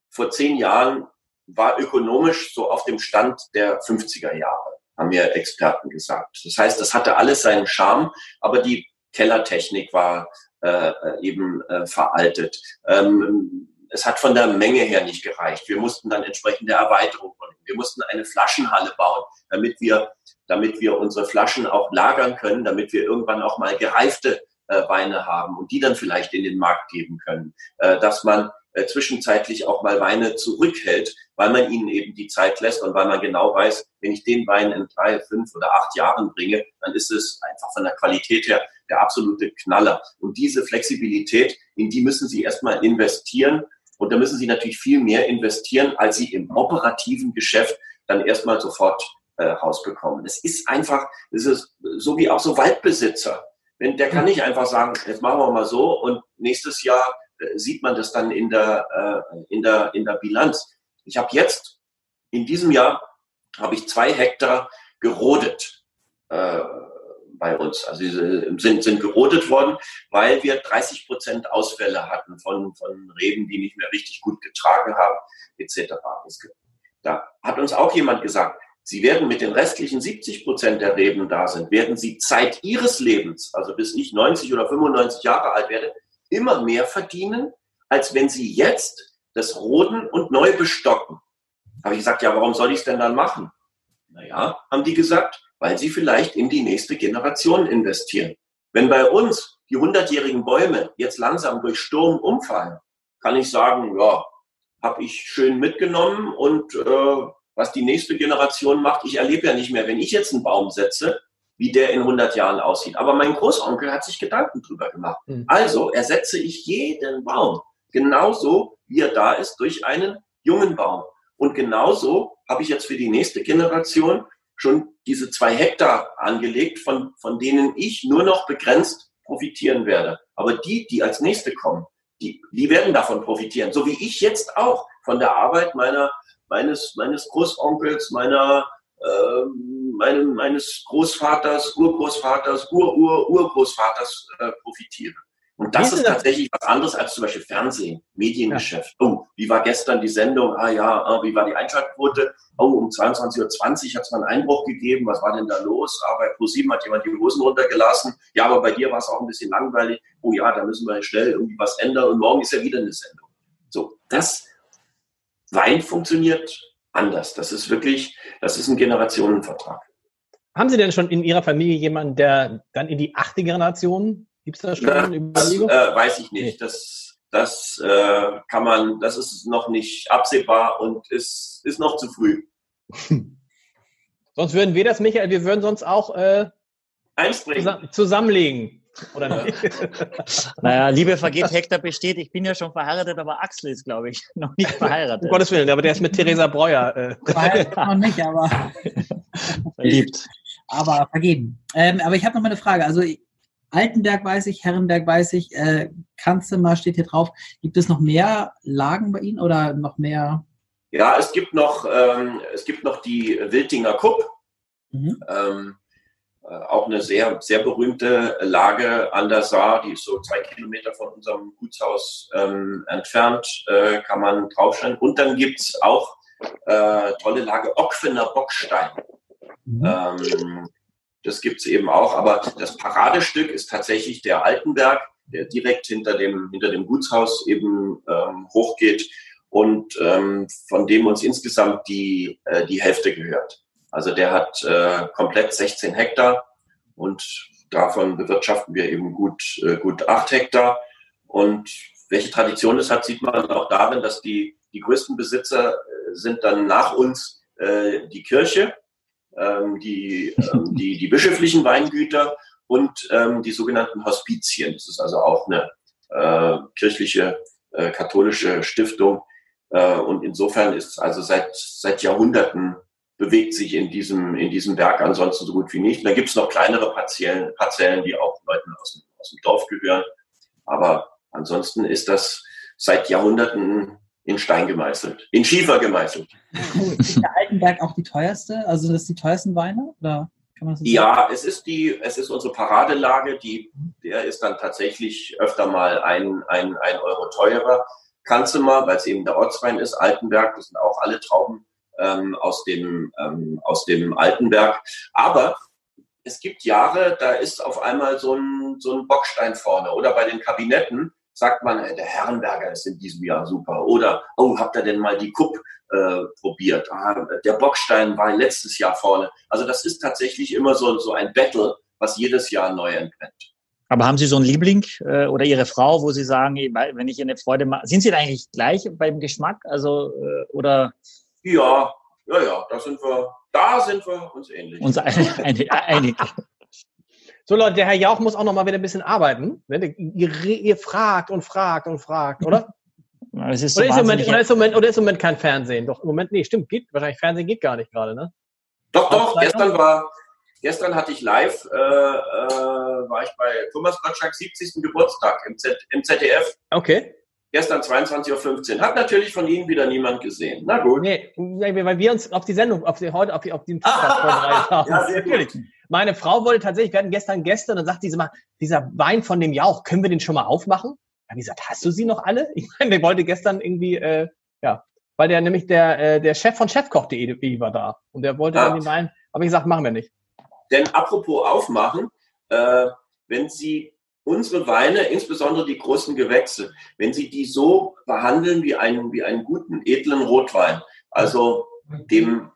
vor zehn Jahren, war ökonomisch so auf dem Stand der 50er Jahre haben mir Experten gesagt. Das heißt, das hatte alles seinen Charme, aber die Kellertechnik war äh, eben äh, veraltet. Ähm, es hat von der Menge her nicht gereicht. Wir mussten dann entsprechende Erweiterung machen. Wir mussten eine Flaschenhalle bauen, damit wir, damit wir unsere Flaschen auch lagern können, damit wir irgendwann auch mal gereifte äh, Weine haben und die dann vielleicht in den Markt geben können, äh, dass man äh, zwischenzeitlich auch mal Weine zurückhält, weil man ihnen eben die Zeit lässt und weil man genau weiß, wenn ich den Wein in drei, fünf oder acht Jahren bringe, dann ist es einfach von der Qualität her der absolute Knaller. Und diese Flexibilität, in die müssen Sie erstmal investieren. Und da müssen Sie natürlich viel mehr investieren, als Sie im operativen Geschäft dann erstmal sofort äh, rausbekommen. Es ist einfach, es ist so wie auch so Waldbesitzer. Wenn, der kann nicht einfach sagen, jetzt machen wir mal so und nächstes Jahr sieht man das dann in der, äh, in der, in der Bilanz. Ich habe jetzt, in diesem Jahr, habe ich zwei Hektar gerodet äh, bei uns. Also sind, sind gerodet worden, weil wir 30 Prozent Ausfälle hatten von, von Reben, die nicht mehr richtig gut getragen haben, etc. Da hat uns auch jemand gesagt, Sie werden mit den restlichen 70 Prozent der Reben da sind, werden Sie Zeit Ihres Lebens, also bis ich 90 oder 95 Jahre alt werde, immer mehr verdienen, als wenn Sie jetzt das roden und neu bestocken. Habe ich gesagt, ja, warum soll ich es denn dann machen? Naja, haben die gesagt, weil sie vielleicht in die nächste Generation investieren. Wenn bei uns die hundertjährigen Bäume jetzt langsam durch Sturm umfallen, kann ich sagen, ja, habe ich schön mitgenommen und äh, was die nächste Generation macht, ich erlebe ja nicht mehr, wenn ich jetzt einen Baum setze, wie der in 100 Jahren aussieht. Aber mein Großonkel hat sich Gedanken drüber gemacht. Mhm. Also ersetze ich jeden Baum genauso, wie er da ist, durch einen jungen Baum. Und genauso habe ich jetzt für die nächste Generation schon diese zwei Hektar angelegt, von, von denen ich nur noch begrenzt profitieren werde. Aber die, die als nächste kommen, die, die werden davon profitieren. So wie ich jetzt auch von der Arbeit meiner, meines, meines Großonkels, meiner, äh, meinem, meines Großvaters, Urgroßvaters, Ur-Ur-Urgroßvaters äh, profitiere. Und das ist tatsächlich was anderes als zum Beispiel Fernsehen, Mediengeschäft. Ja. Oh, wie war gestern die Sendung? Ah ja, ah, wie war die Einschaltquote? Oh, um 22.20 Uhr hat es mal einen Einbruch gegeben. Was war denn da los? Ah, bei ProSieben hat jemand die Hosen runtergelassen. Ja, aber bei dir war es auch ein bisschen langweilig. Oh ja, da müssen wir schnell irgendwie was ändern. Und morgen ist ja wieder eine Sendung. So, das Wein funktioniert anders. Das ist wirklich, das ist ein Generationenvertrag. Haben Sie denn schon in Ihrer Familie jemanden, der dann in die achte Generation Gibt es da schon Überlegung? Das äh, weiß ich nicht. Nee. Das, das äh, kann man, das ist noch nicht absehbar und ist, ist noch zu früh. <laughs> sonst würden wir das, Michael, wir würden sonst auch äh, zusammen, zusammenlegen. Oder nicht? <laughs> naja, Liebe vergeht, Hektar besteht. Ich bin ja schon verheiratet, aber Axel ist, glaube ich, <laughs> noch nicht verheiratet. Um Gottes Willen, aber der ist mit Theresa Breuer. Äh. Verheiratet noch nicht, aber <laughs> verliebt. Aber vergeben. Ähm, aber ich habe noch mal eine Frage. Also Altenberg weiß ich, Herrenberg weiß ich, äh, Kanzema steht hier drauf. Gibt es noch mehr Lagen bei Ihnen oder noch mehr? Ja, es gibt noch, ähm, es gibt noch die Wiltinger Kupp. Mhm. Ähm, äh, auch eine sehr, sehr berühmte Lage an der Saar, die ist so zwei Kilometer von unserem Gutshaus ähm, entfernt, äh, kann man draufstellen. Und dann gibt es auch äh, tolle Lage Ockfener Bockstein. Mhm. Ähm, das gibt es eben auch. Aber das Paradestück ist tatsächlich der Altenberg, der direkt hinter dem, hinter dem Gutshaus eben ähm, hochgeht und ähm, von dem uns insgesamt die, äh, die Hälfte gehört. Also der hat äh, komplett 16 Hektar und davon bewirtschaften wir eben gut, äh, gut 8 Hektar. Und welche Tradition es hat, sieht man auch darin, dass die, die größten Besitzer äh, sind dann nach uns äh, die Kirche ähm, die, ähm, die, die bischöflichen Weingüter und ähm, die sogenannten Hospizien. Das ist also auch eine äh, kirchliche, äh, katholische Stiftung. Äh, und insofern ist also seit, seit Jahrhunderten bewegt sich in diesem, in diesem Werk ansonsten so gut wie nicht. Und da gibt es noch kleinere Parzellen, Parzellen, die auch Leuten aus dem, aus dem Dorf gehören. Aber ansonsten ist das seit Jahrhunderten in Stein gemeißelt, in Schiefer gemeißelt. Ist der Altenberg auch die teuerste? Also das sind die teuersten Weine? Oder kann man das ja, es ist die, es ist unsere Paradelage, die, der ist dann tatsächlich öfter mal ein, ein, ein Euro teurer. Kanzema, weil es eben der Ortswein ist, Altenberg, das sind auch alle Trauben ähm, aus, dem, ähm, aus dem Altenberg. Aber es gibt Jahre, da ist auf einmal so ein, so ein Bockstein vorne. Oder bei den Kabinetten, sagt man, der Herrenberger ist in diesem Jahr super. Oder, oh, habt ihr denn mal die Kupp äh, probiert? Ah, der Bockstein war letztes Jahr vorne. Also das ist tatsächlich immer so, so ein Battle, was jedes Jahr neu entbrennt. Aber haben Sie so einen Liebling äh, oder Ihre Frau, wo Sie sagen, wenn ich ihr eine Freude mache, sind Sie da eigentlich gleich beim Geschmack? Also äh, oder? Ja, ja, ja, da sind wir, da sind wir uns ähnlich. Uns einig. einig. So Leute, der Herr Jauch muss auch noch mal wieder ein bisschen arbeiten. Ne? Ihr, ihr fragt und fragt und fragt, oder? Es ist so oder, ist Moment, oder, ist im Moment, oder ist im Moment kein Fernsehen? Doch, im Moment, nee, stimmt, geht, wahrscheinlich Fernsehen geht gar nicht gerade, ne? Doch, doch, gestern war, gestern hatte ich live, äh, äh, war ich bei Thomas Gottschalks 70. Geburtstag im, Z, im ZDF. Okay. Gestern 22.15 Uhr. Hat natürlich von Ihnen wieder niemand gesehen. Na gut. Nee, weil wir uns auf die Sendung, auf die, heute, auf, die, auf den Podcast <laughs> vorbereitet haben. Ja, natürlich. Meine Frau wollte tatsächlich, wir hatten gestern Gäste und dann sagt diese mal, dieser Wein von dem Jauch, können wir den schon mal aufmachen? habe ich gesagt, hast du sie noch alle? Ich meine, der wollte gestern irgendwie, äh, ja, weil der nämlich der, äh, der Chef von chefkoch.de war da und der wollte ja. dann den Wein, aber ich gesagt, machen wir nicht. Denn apropos aufmachen, äh, wenn Sie unsere Weine, insbesondere die großen Gewächse, wenn Sie die so behandeln wie einen, wie einen guten, edlen Rotwein, also dem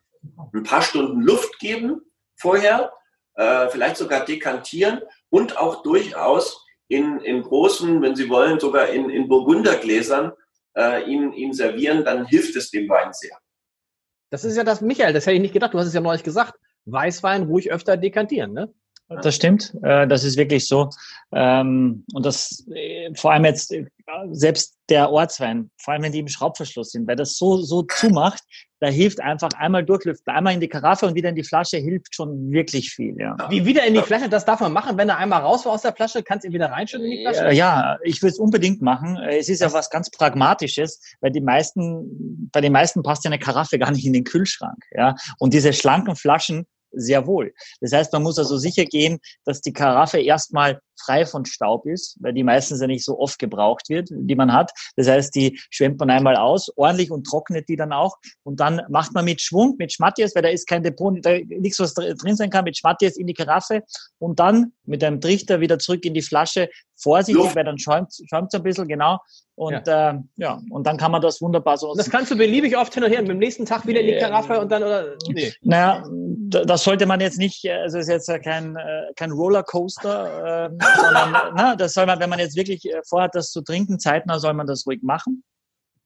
ein paar Stunden Luft geben vorher, äh, vielleicht sogar dekantieren und auch durchaus in, in großen, wenn Sie wollen, sogar in, in Burgundergläsern äh, ihn, ihn servieren, dann hilft es dem Wein sehr. Das ist ja das, Michael, das hätte ich nicht gedacht, du hast es ja neulich gesagt. Weißwein ruhig öfter dekantieren, ne? Das stimmt, äh, das ist wirklich so. Ähm, und das äh, vor allem jetzt äh, selbst der Ortswein, vor allem wenn die im Schraubverschluss sind, weil das so so zumacht, da hilft einfach einmal durchlüften, einmal in die Karaffe und wieder in die Flasche hilft schon wirklich viel. Ja. Wie wieder in die Flasche, das darf man machen, wenn er einmal raus war aus der Flasche, kannst du ihn wieder reinschütten in die Flasche? Ja, ich würde es unbedingt machen. Es ist ja was ganz Pragmatisches, weil die meisten, bei den meisten passt ja eine Karaffe gar nicht in den Kühlschrank. Ja, und diese schlanken Flaschen sehr wohl. Das heißt, man muss also sicher gehen, dass die Karaffe erstmal frei von Staub ist, weil die meistens ja nicht so oft gebraucht wird, die man hat. Das heißt, die schwemmt man einmal aus, ordentlich und trocknet die dann auch. Und dann macht man mit Schwung, mit Schmatjes, weil da ist kein Depot, da nichts, was drin sein kann, mit Schmatjes in die Karaffe und dann mit einem Trichter wieder zurück in die Flasche. Vorsichtig, Luft. weil dann schäumt es ein bisschen, genau. Und ja. Äh, ja, und dann kann man das wunderbar so. Das kannst du beliebig oft hin und her. Und beim nächsten Tag wieder in die Karaffe und dann oder. Nee. Naja, das sollte man jetzt nicht, also ist jetzt kein, äh, kein Rollercoaster, äh, sondern na, das soll man, wenn man jetzt wirklich äh, vorhat, das zu trinken, zeitnah soll man das ruhig machen.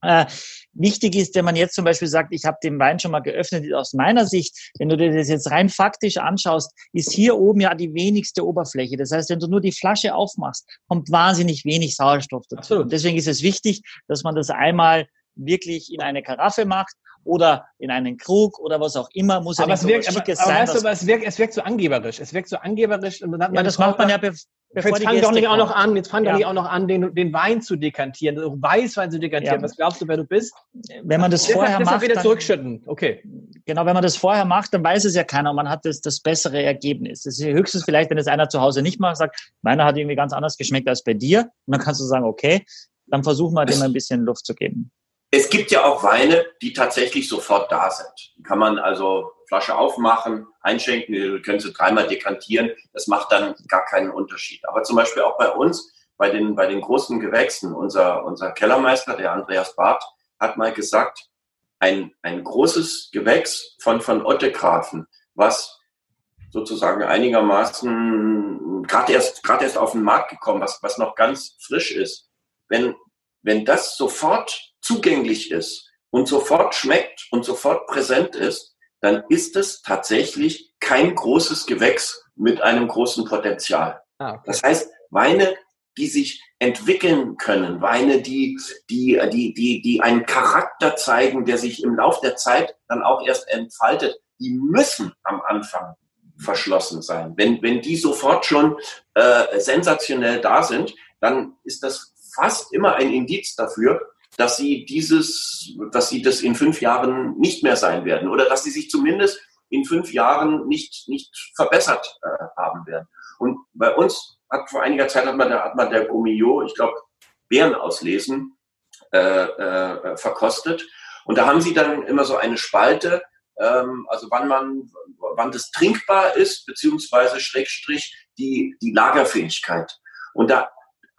Äh, wichtig ist, wenn man jetzt zum Beispiel sagt, ich habe den Wein schon mal geöffnet, aus meiner Sicht, wenn du dir das jetzt rein faktisch anschaust, ist hier oben ja die wenigste Oberfläche. Das heißt, wenn du nur die Flasche aufmachst, kommt wahnsinnig wenig Sauerstoff dazu. Und deswegen ist es wichtig, dass man das einmal wirklich in eine Karaffe macht oder in einen Krug oder was auch immer, muss ja aber nicht es wirkt, so aber, aber sein. Weißt du, aber es wirkt, es wirkt so angeberisch. Es wirkt so angeberisch. Und dann ja, das macht man ja, be bevor jetzt fang doch nicht auch noch an, jetzt fang ja. doch nicht auch noch an, den, den Wein zu dekantieren, Weißwein zu dekantieren. Ja. Was glaubst du, wer du bist? Wenn man das Ach, vorher macht, wieder zurückschütten. Okay. Genau, wenn man das vorher macht, dann weiß es ja keiner und man hat das, das bessere Ergebnis. Das ist höchstens vielleicht, wenn es einer zu Hause nicht macht, sagt, meiner hat irgendwie ganz anders geschmeckt als bei dir. Und dann kannst du sagen, okay, dann versuchen wir dem ein bisschen Luft zu geben. Es gibt ja auch Weine, die tatsächlich sofort da sind. Die kann man also Flasche aufmachen, einschenken, du können sie dreimal dekantieren. Das macht dann gar keinen Unterschied. Aber zum Beispiel auch bei uns, bei den, bei den großen Gewächsen, unser, unser Kellermeister, der Andreas Barth, hat mal gesagt, ein, ein großes Gewächs von, von Ottegrafen, was sozusagen einigermaßen gerade erst, gerade erst auf den Markt gekommen, was, was noch ganz frisch ist. Wenn, wenn das sofort zugänglich ist und sofort schmeckt und sofort präsent ist, dann ist es tatsächlich kein großes Gewächs mit einem großen Potenzial. Ah, okay. Das heißt, Weine, die sich entwickeln können, Weine, die, die, die, die, die einen Charakter zeigen, der sich im Lauf der Zeit dann auch erst entfaltet, die müssen am Anfang verschlossen sein. Wenn, wenn die sofort schon äh, sensationell da sind, dann ist das fast immer ein Indiz dafür, dass sie dieses, dass sie das in fünf Jahren nicht mehr sein werden oder dass sie sich zumindest in fünf Jahren nicht, nicht verbessert äh, haben werden. Und bei uns hat vor einiger Zeit hat man, der, hat man der Gomio, ich glaube, Beeren auslesen, äh, äh, verkostet. Und da haben sie dann immer so eine Spalte, ähm, also wann man, wann das trinkbar ist, beziehungsweise Schrägstrich die, die Lagerfähigkeit. Und da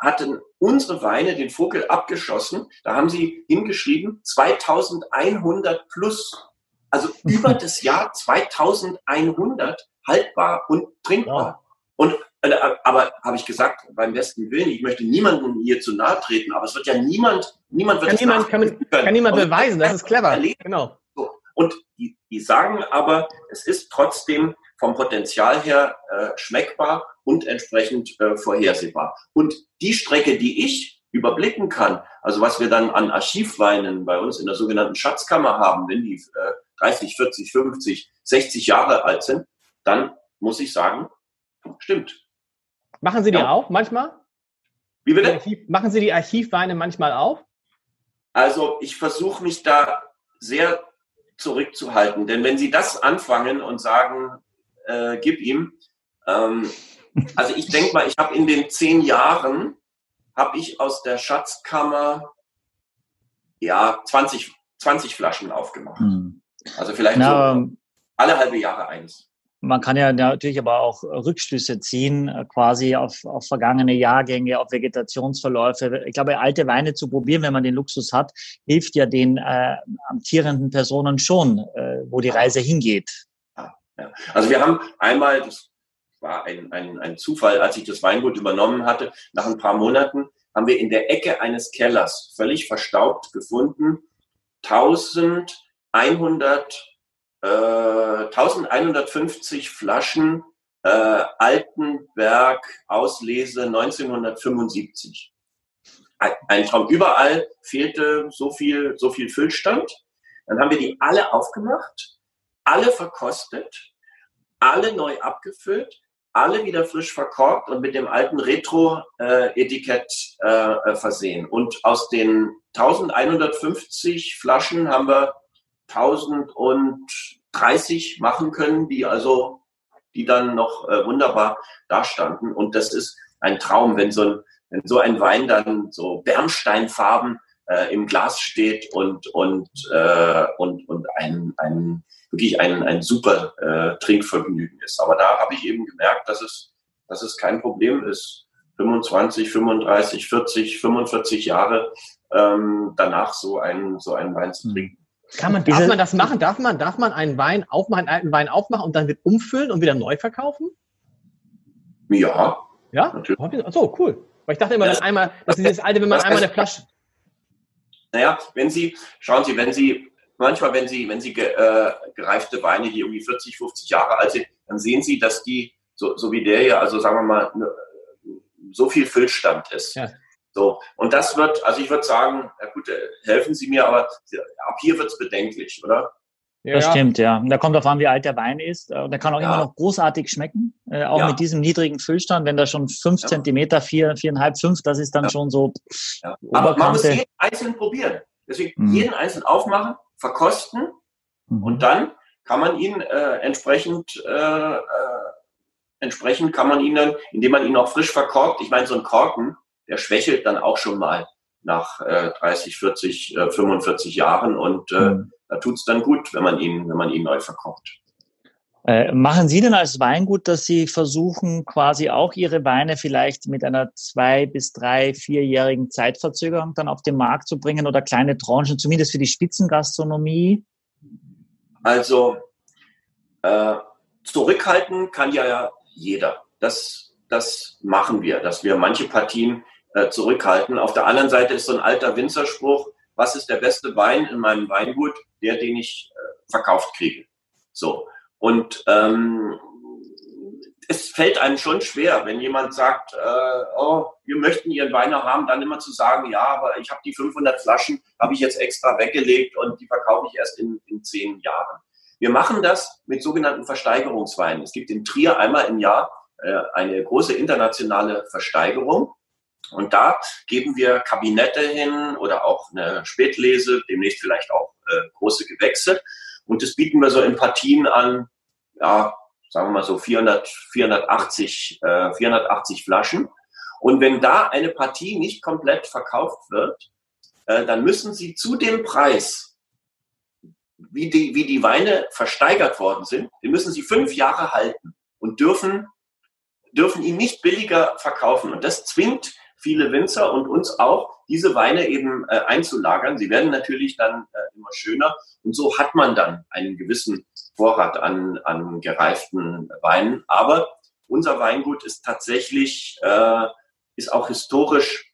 hatten unsere Weine den Vogel abgeschossen. Da haben sie hingeschrieben 2100 plus. Also <laughs> über das Jahr 2100 haltbar und trinkbar. Wow. Und äh, aber habe ich gesagt, beim besten Willen, ich möchte niemandem hier zu nahe treten, aber es wird ja niemand, niemand wird kann niemand, kann, kann niemand beweisen, das ist clever. Genau. Und die, die sagen aber, es ist trotzdem vom Potenzial her äh, schmeckbar und entsprechend äh, vorhersehbar. Und die Strecke, die ich überblicken kann, also was wir dann an Archivweinen bei uns in der sogenannten Schatzkammer haben, wenn die äh, 30, 40, 50, 60 Jahre alt sind, dann muss ich sagen, stimmt. Machen Sie die ja. auch manchmal? Wie bitte? Archiv, machen Sie die Archivweine manchmal auf? Also ich versuche mich da sehr zurückzuhalten, denn wenn Sie das anfangen und sagen, äh, gib ihm, ähm, also ich denke mal, ich habe in den zehn Jahren, habe ich aus der Schatzkammer ja 20, 20 Flaschen aufgemacht. Hm. Also vielleicht Na, so alle halbe Jahre eins. Man kann ja natürlich aber auch Rückschlüsse ziehen, äh, quasi auf, auf vergangene Jahrgänge, auf Vegetationsverläufe. Ich glaube, alte Weine zu probieren, wenn man den Luxus hat, hilft ja den äh, amtierenden Personen schon, äh, wo die Reise hingeht. Ja. Also wir haben einmal, das war ein, ein, ein Zufall, als ich das Weingut übernommen hatte, nach ein paar Monaten haben wir in der Ecke eines Kellers völlig verstaubt gefunden 1100 äh, 1150 Flaschen äh, Altenberg Auslese 1975. Ein, ein Traum. Überall fehlte so viel, so viel Füllstand. Dann haben wir die alle aufgemacht, alle verkostet, alle neu abgefüllt, alle wieder frisch verkorkt und mit dem alten Retro-Etikett äh, äh, versehen. Und aus den 1150 Flaschen haben wir 1030 machen können, die also, die dann noch äh, wunderbar dastanden. Und das ist ein Traum, wenn so ein, wenn so ein Wein dann so Bernsteinfarben äh, im Glas steht und, und, äh, und, und ein, ein, wirklich ein, ein super äh, Trinkvergnügen ist. Aber da habe ich eben gemerkt, dass es, dass es kein Problem ist, 25, 35, 40, 45 Jahre ähm, danach so einen, so einen Wein zu hm. trinken. Kann man, darf man das machen? Darf man, darf man einen Wein aufmachen, einen alten Wein aufmachen und dann wird umfüllen und wieder neu verkaufen? Ja. Ja? Natürlich. So, cool. Weil ich dachte immer, dass einmal, dass dieses alte, wenn man einmal eine Flasche. Naja, wenn Sie, schauen Sie, wenn Sie, manchmal, wenn Sie, wenn Sie äh, gereifte Weine, die irgendwie 40, 50 Jahre alt sind, dann sehen Sie, dass die, so, so wie der hier, also sagen wir mal, ne, so viel Füllstand ist. Ja. So, und das wird, also ich würde sagen, ja gut, äh, helfen Sie mir, aber ab hier wird es bedenklich, oder? Ja, das stimmt, ja. Da kommt auf an, wie alt der Wein ist. Und der kann auch ja. immer noch großartig schmecken, äh, auch ja. mit diesem niedrigen Füllstand. Wenn da schon fünf ja. Zentimeter, vier, viereinhalb, fünf, das ist dann schon so. Ja. Aber man muss jeden einzeln probieren. Deswegen mhm. jeden einzeln aufmachen, verkosten mhm. und dann kann man ihn äh, entsprechend äh, äh, entsprechend kann man ihn dann, indem man ihn auch frisch verkorkt. Ich meine, so ein Korken, der schwächelt dann auch schon mal nach äh, 30, 40, äh, 45 Jahren und äh, mhm. da tut es dann gut, wenn man ihn, wenn man ihn neu verkocht. Äh, machen Sie denn als Weingut, dass Sie versuchen, quasi auch Ihre Weine vielleicht mit einer zwei bis drei, vierjährigen Zeitverzögerung dann auf den Markt zu bringen oder kleine Tranchen, zumindest für die Spitzengastronomie? Also äh, zurückhalten kann ja jeder. Das, das machen wir, dass wir manche Partien äh, zurückhalten. Auf der anderen Seite ist so ein alter Winzerspruch, was ist der beste Wein in meinem Weingut? Der, den ich äh, verkauft kriege. So. Und ähm, es fällt einem schon schwer, wenn jemand sagt, äh, oh, wir möchten Ihren Wein noch haben, dann immer zu sagen, ja, aber ich habe die 500 Flaschen, habe ich jetzt extra weggelegt und die verkaufe ich erst in, in zehn Jahren. Wir machen das mit sogenannten Versteigerungsweinen. Es gibt in Trier einmal im Jahr äh, eine große internationale Versteigerung. Und da geben wir Kabinette hin oder auch eine Spätlese, demnächst vielleicht auch äh, große Gewächse. Und das bieten wir so in Partien an, ja, sagen wir mal so 400, 480, äh, 480 Flaschen. Und wenn da eine Partie nicht komplett verkauft wird, äh, dann müssen Sie zu dem Preis, wie die, wie die Weine versteigert worden sind, den müssen Sie fünf Jahre halten und dürfen, dürfen ihn nicht billiger verkaufen. Und das zwingt viele Winzer und uns auch, diese Weine eben äh, einzulagern. Sie werden natürlich dann äh, immer schöner und so hat man dann einen gewissen Vorrat an, an gereiften Weinen. Aber unser Weingut ist tatsächlich, äh, ist auch historisch,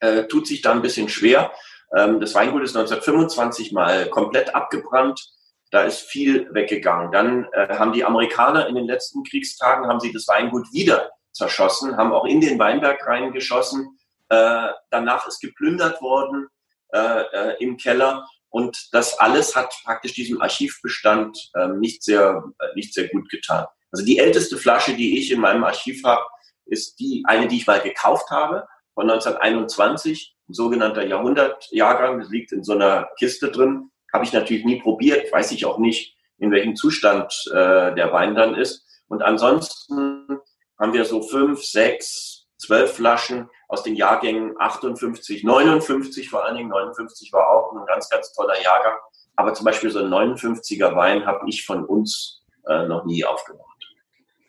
äh, tut sich da ein bisschen schwer. Ähm, das Weingut ist 1925 mal komplett abgebrannt. Da ist viel weggegangen. Dann äh, haben die Amerikaner in den letzten Kriegstagen, haben sie das Weingut wieder zerschossen, haben auch in den Weinberg reingeschossen. Äh, danach ist geplündert worden äh, äh, im Keller. Und das alles hat praktisch diesem Archivbestand ähm, nicht, sehr, äh, nicht sehr gut getan. Also die älteste Flasche, die ich in meinem Archiv habe, ist die eine, die ich mal gekauft habe von 1921, ein sogenannter Jahrhundertjahrgang. Das liegt in so einer Kiste drin. Habe ich natürlich nie probiert, weiß ich auch nicht, in welchem Zustand äh, der Wein dann ist. Und ansonsten haben wir so fünf, sechs, zwölf Flaschen aus den Jahrgängen 58, 59 vor allen Dingen. 59 war auch ein ganz, ganz toller Jahrgang. Aber zum Beispiel so ein 59er Wein habe ich von uns äh, noch nie aufgemacht.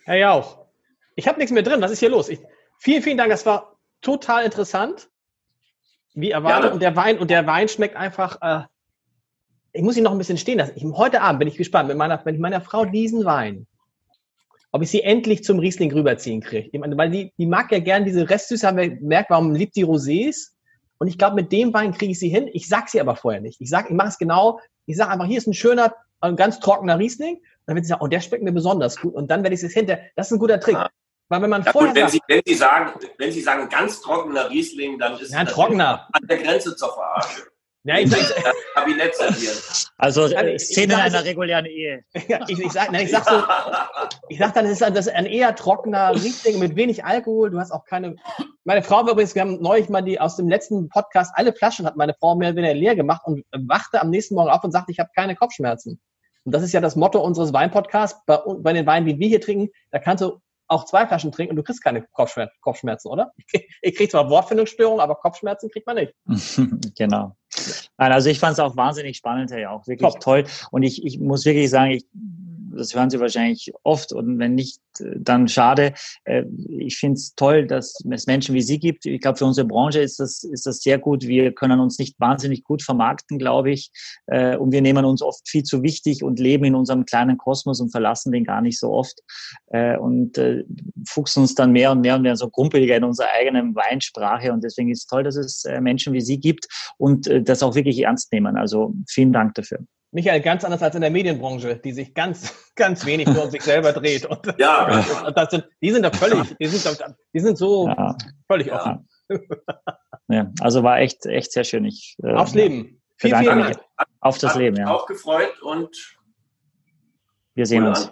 Herr Jauch, ich habe nichts mehr drin. Was ist hier los? Ich, vielen, vielen Dank. Das war total interessant. Wie erwartet. Ja, und der Wein, und der Wein schmeckt einfach, äh, ich muss ihn noch ein bisschen stehen lassen. Ich, heute Abend bin ich gespannt, mit meiner, mit meiner Frau diesen Wein, ob ich sie endlich zum Riesling rüberziehen kriege. Weil die, die mag ja gern diese Restsüße, haben wir gemerkt, warum liebt die Rosés. Und ich glaube, mit dem Wein kriege ich sie hin. Ich sag sie aber vorher nicht. Ich sag, ich mache es genau. Ich sage einfach, hier ist ein schöner, ein ganz trockener Riesling. Und dann wird sie sagen, oh, der schmeckt mir besonders gut. Und dann werde ich es hinter. Das ist ein guter Trick. Weil wenn man ja, vorher gut, wenn, sagt, Sie, wenn, Sie sagen, wenn Sie sagen ganz trockener Riesling, dann ist ja, ein trockener. an der Grenze zur Verarsche. Ja, ich, ich, <laughs> Kabinett servieren. Also äh, Szene ich- in einer regulären Ehe. <laughs> ich, ich, sag, nein, ich sag so, ich sag dann, das ist, ein- das ist ein eher trockener Riesling mit wenig Alkohol. Du hast auch keine. Meine Frau war übrigens, wir haben neulich mal die aus dem letzten Podcast, alle Flaschen hat meine Frau mehr oder weniger leer gemacht und wachte am nächsten Morgen auf und sagte, ich habe keine Kopfschmerzen. Und das ist ja das Motto unseres Weinpodcasts. Bei, bei den Weinen, die wir hier trinken, da kannst du auch zwei Flaschen trinken und du kriegst keine Kopfschmerzen, Kopfschmerzen oder? <laughs> Ich, krieg- zwar Wortfindungsstörungen, aber Kopfschmerzen kriegt man nicht. <laughs> genau. Nein, also ich fand es auch wahnsinnig spannend, Herr Jauch. Wirklich Top. toll. Und ich, ich muss wirklich sagen, ich, das hören Sie wahrscheinlich oft und wenn nicht, dann schade. Äh, Ich finde es toll, dass es Menschen wie Sie gibt. Ich glaube, für unsere Branche ist das, ist das sehr gut. Wir können uns nicht wahnsinnig gut vermarkten, glaube ich. Äh, Und wir nehmen uns oft viel zu wichtig und leben in unserem kleinen Kosmos und verlassen den gar nicht so oft. Äh, Und fuchsen uns dann mehr und mehr und mehr so grumpeliger in unserer eigenen Weinsprache. Und deswegen ist es toll, dass es Menschen wie Sie gibt und das auch wirklich ernst nehmen. Also vielen Dank dafür. Michael, ganz anders als in der Medienbranche, die sich ganz, <laughs> ganz wenig nur um sich selber dreht. Und, Ja, <laughs> und das sind, die sind da völlig, die sind, da, die sind so Ja, völlig Ja. offen. <laughs> ja. Also war echt, echt sehr schön. Ich, äh, Aufs Leben. Vielen, bedanke vielen mich. Dank. Auf das Leben, mich ja. auch gefreut und Wir sehen uns.